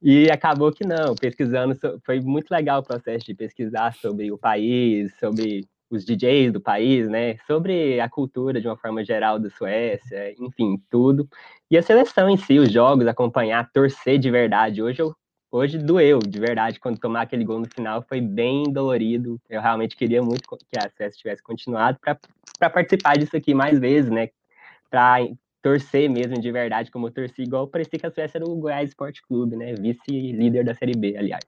E acabou que não, pesquisando, foi muito legal o processo de pesquisar sobre o país, sobre os DJs do país, né? Sobre a cultura de uma forma geral da Suécia, enfim, tudo. E a seleção em si, os jogos, acompanhar, torcer de verdade. Hoje eu hoje doeu, de verdade, quando tomar aquele gol no final foi bem dolorido. Eu realmente queria muito que a Suécia tivesse continuado para participar disso aqui mais vezes, né? Para torcer mesmo de verdade, como eu torci, igual parecia que a Suécia era o Goiás Esporte Clube, né? Vice-líder da Série B, aliás.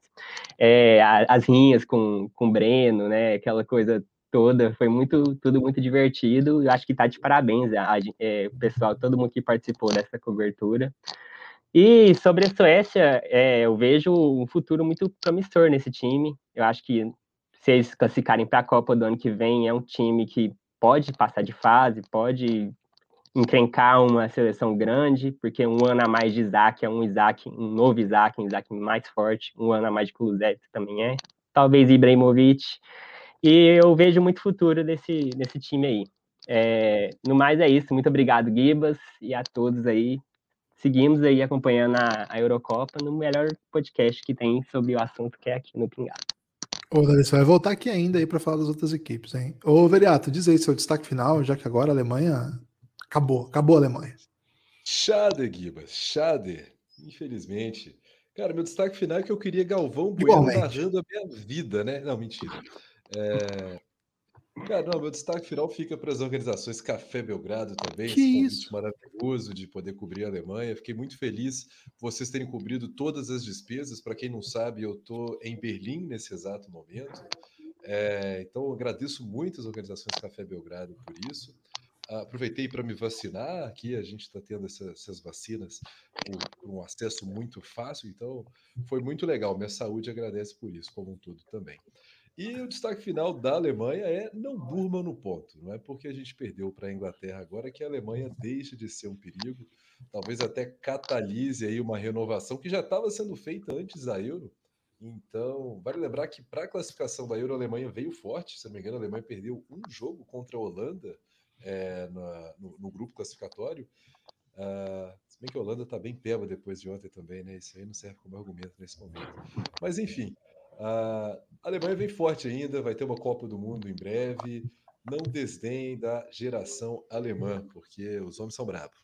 É, as rinhas com, com o Breno, né? Aquela coisa toda, foi muito, tudo muito divertido. Eu acho que tá de parabéns a, a, é, pessoal, todo mundo que participou dessa cobertura. E sobre a Suécia, é, eu vejo um futuro muito promissor nesse time. Eu acho que se eles classificarem para a Copa do ano que vem, é um time que pode passar de fase, pode encrencar uma seleção grande, porque um ano a mais de Isaac é um Isaac, um novo Isaac, um Isaac mais forte, um ano a mais de Kulusevski também é. Talvez Ibrahimovic. E eu vejo muito futuro nesse, nesse time aí. É, no mais é isso. Muito obrigado, Gibas, e a todos aí. Seguimos aí acompanhando a, a Eurocopa no melhor podcast que tem sobre o assunto que é aqui no Pingado. Ô, você vai voltar aqui ainda aí para falar das outras equipes, hein? Ô, Veriato, diz aí seu destaque final, já que agora a Alemanha acabou, acabou a Alemanha. Chade, Gibas, Chade. Infelizmente. Cara, meu destaque final é que eu queria Galvão Bueno narrando a minha vida, né? Não, mentira. É... Cara, não, meu destaque final fica para as organizações Café Belgrado também. Que esse isso? maravilhoso de poder cobrir a Alemanha. Fiquei muito feliz vocês terem cobrido todas as despesas. Para quem não sabe, eu estou em Berlim nesse exato momento. É, então, agradeço muito as organizações Café Belgrado por isso. Aproveitei para me vacinar. Aqui a gente está tendo essa, essas vacinas por, um acesso muito fácil, então foi muito legal. Minha saúde agradece por isso, como um todo também. E o destaque final da Alemanha é não durma no ponto. Não é porque a gente perdeu para a Inglaterra agora que a Alemanha deixa de ser um perigo. Talvez até catalise aí uma renovação que já estava sendo feita antes da Euro. Então, vale lembrar que para a classificação da Euro, a Alemanha veio forte. Se não me engano, a Alemanha perdeu um jogo contra a Holanda é, na, no, no, grupo classificatório. Uh, se bem que a Holanda está bem peba depois de ontem também, né? Isso aí não serve como argumento nesse momento. Mas enfim, a Alemanha vem forte ainda, vai ter uma Copa do Mundo em breve. Não desdém da geração alemã, porque os homens são bravos.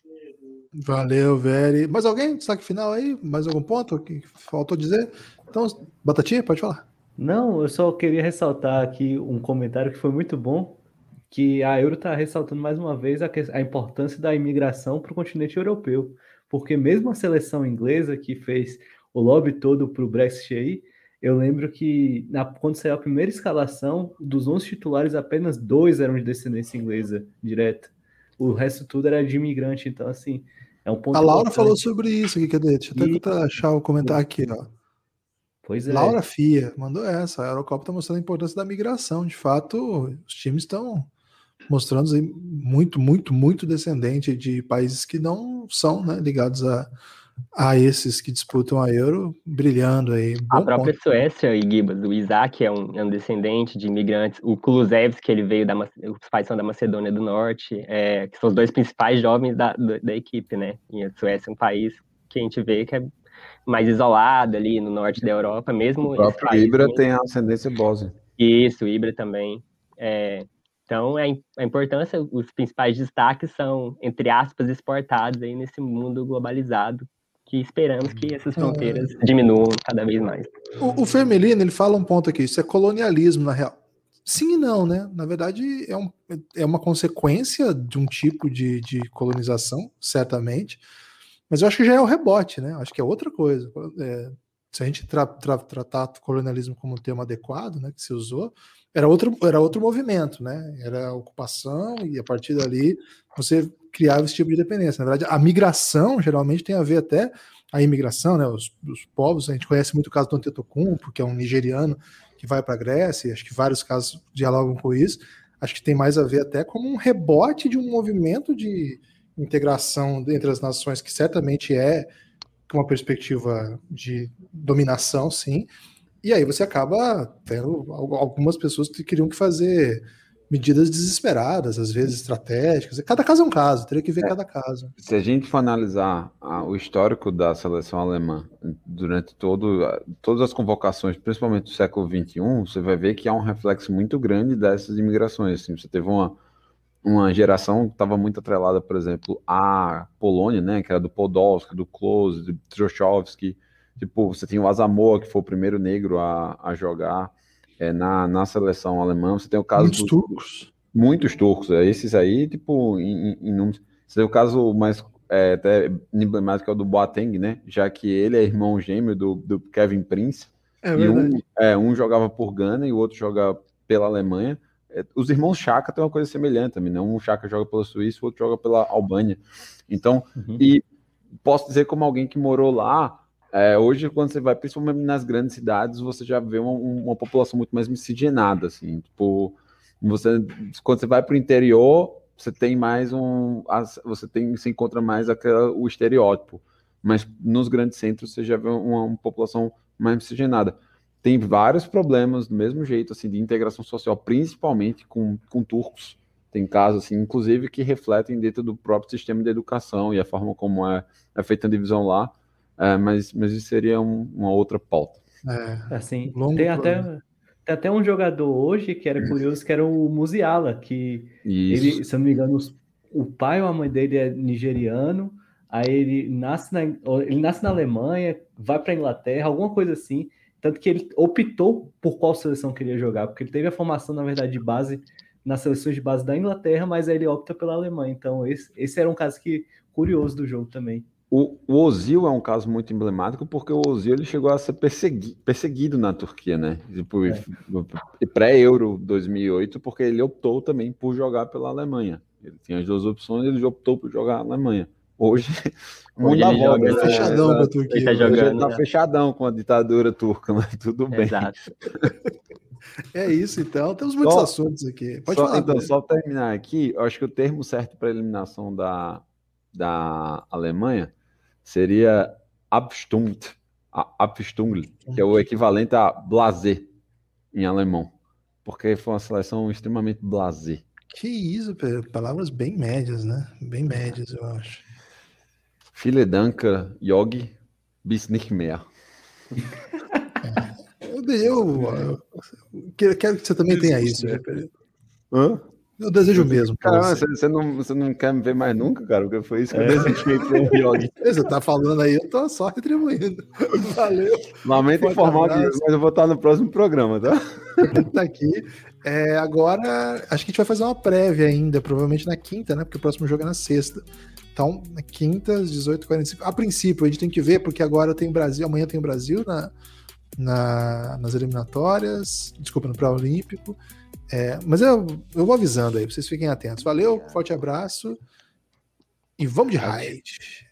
Valeu, Veri. Mais alguém? Destaque final aí? Mais algum ponto que faltou dizer? Então, Batatinha, pode falar. Não, eu só queria ressaltar aqui um comentário que foi muito bom, que a Euro está ressaltando mais uma vez a, a importância da imigração para o continente europeu, porque mesmo a seleção inglesa que fez o lobby todo para o Brexit aí, eu lembro que na, quando saiu a primeira escalação, dos 11 titulares, apenas dois eram de descendência inglesa direta. O resto tudo era de imigrante, então assim, é um ponto A Laura importante. falou sobre isso aqui, cadê? Deixa eu e... até achar o comentário aqui, ó. Pois é. Laura Fia mandou essa. A Eurocopa está mostrando a importância da migração. De fato, os times estão mostrando muito, muito, muito descendente de países que não são né, ligados a, a esses que disputam a Euro, brilhando aí. Bom a própria ponto. Suécia, e Gibas, o Isaac é um, é um, descendente de imigrantes, o Kulusevski, ele veio da, os pais são da Macedônia do Norte, é, que são os dois principais jovens da, da, da equipe, né, e a Suécia é um país que a gente vê que é mais isolado ali no norte da Europa, mesmo. O próprio Ibra tem a ascendência bósnia. Isso, o Ibra também. É, então, é a importância, os principais destaques são, entre aspas, exportados aí nesse mundo globalizado, que esperamos que essas é. fronteiras é. diminuam cada vez mais. O, o Femelino, ele fala um ponto aqui, isso é colonialismo, na real. Sim e não, né? Na verdade, é, um, é uma consequência de um tipo de, de colonização, certamente, mas eu acho que já é o rebote, né? Acho que é outra coisa. É, se a gente tra tra tratar colonialismo como um termo adequado, né, que se usou, era outro, era outro movimento, né? Era a ocupação e a partir dali você criava esse tipo de dependência. Na verdade, a migração geralmente tem a ver até a imigração, né? Os, os povos, a gente conhece muito o caso do Antetokounmpo, que é um nigeriano que vai para a Grécia, acho que vários casos dialogam com isso. Acho que tem mais a ver até como um rebote de um movimento de, integração entre as nações, que certamente é uma perspectiva de dominação, sim. E aí você acaba tendo algumas pessoas que queriam que fazer medidas desesperadas, às vezes estratégicas. Cada caso é um caso, teria que ver é, cada caso. Se a gente for analisar ah, o histórico da seleção alemã durante todo, todas as convocações, principalmente do século XXI, você vai ver que há um reflexo muito grande dessas imigrações. Assim, você teve uma uma geração que estava muito atrelada, por exemplo, à Polônia, né, que era do Podolski, do Klose, do Trochowski, tipo, você tem o Asamoah, que foi o primeiro negro a, a jogar é, na, na seleção alemã, você tem o caso muitos dos, turcos, muitos turcos, é, esses aí, tipo, em, em números, você tem o caso mais é, até emblemático é o do Boateng, né, já que ele é irmão gêmeo do, do Kevin Prince, é e um, é, um jogava por Gana e o outro joga pela Alemanha, é, os irmãos Chaka têm uma coisa semelhante também, né? Um Chaka joga pela Suíça, o outro joga pela Albânia. Então, uhum. e posso dizer como alguém que morou lá, é, hoje quando você vai, principalmente nas grandes cidades, você já vê uma, uma população muito mais miscigenada, assim, tipo, você, quando você vai para o interior, você tem mais um, você tem, se encontra mais aquela, o estereótipo, mas nos grandes centros você já vê uma, uma população mais miscigenada. Tem vários problemas do mesmo jeito, assim, de integração social, principalmente com, com turcos. Tem casos, assim, inclusive, que refletem dentro do próprio sistema de educação e a forma como é, é feita a divisão lá, é, mas, mas isso seria um, uma outra pauta. É, assim, tem até, tem até um jogador hoje que era curioso, que era o Musiala, que ele, se eu não me engano, o pai ou a mãe dele é nigeriano, aí ele nasce na, ele nasce na Alemanha, vai para Inglaterra, alguma coisa assim, tanto que ele optou por qual seleção queria jogar, porque ele teve a formação, na verdade, de base nas seleções de base da Inglaterra, mas aí ele opta pela Alemanha. Então, esse, esse era um caso que curioso do jogo também. O, o Ozil é um caso muito emblemático porque o Ozil ele chegou a ser persegui, perseguido na Turquia, né? Tipo, é. Pré-Euro 2008, porque ele optou também por jogar pela Alemanha. Ele tinha as duas opções, ele optou por jogar na Alemanha. Hoje, Hoje ele joga, né? fechadão com a Turquia. Ele tá, jogando, tá né? fechadão com a ditadura turca, mas tudo bem. Exato. É isso, então. Temos muitos só, assuntos aqui. Pode só, falar. Então, só terminar aqui, eu acho que o termo certo para eliminação da, da Alemanha seria Abstumt, Abstung, que é o equivalente a blazer em alemão, porque foi uma seleção extremamente blazer. Que isso, palavras bem médias, né? Bem médias, eu acho. Viele danke, Yogi, bis nicht mehr. Eu, eu, eu, quero que você também tenha isso, né, Hã? Eu desejo mesmo. Cara, você. Você, não, você não quer me ver mais nunca, cara? Porque foi isso que é. eu desejei eu jogue. Você tá falando aí, eu tô só retribuindo. <laughs> Valeu. Lamento informar que mas eu vou estar no próximo programa, tá? <laughs> tá aqui. É, agora, acho que a gente vai fazer uma prévia ainda, provavelmente na quinta, né? Porque o próximo jogo é na sexta. Então, na quinta, às 18h45. A princípio, a gente tem que ver, porque agora tem Brasil, amanhã tem o Brasil na, na, nas eliminatórias, desculpa, no pré-olímpico. É, mas eu, eu vou avisando aí, vocês fiquem atentos. Valeu, forte abraço e vamos de raid.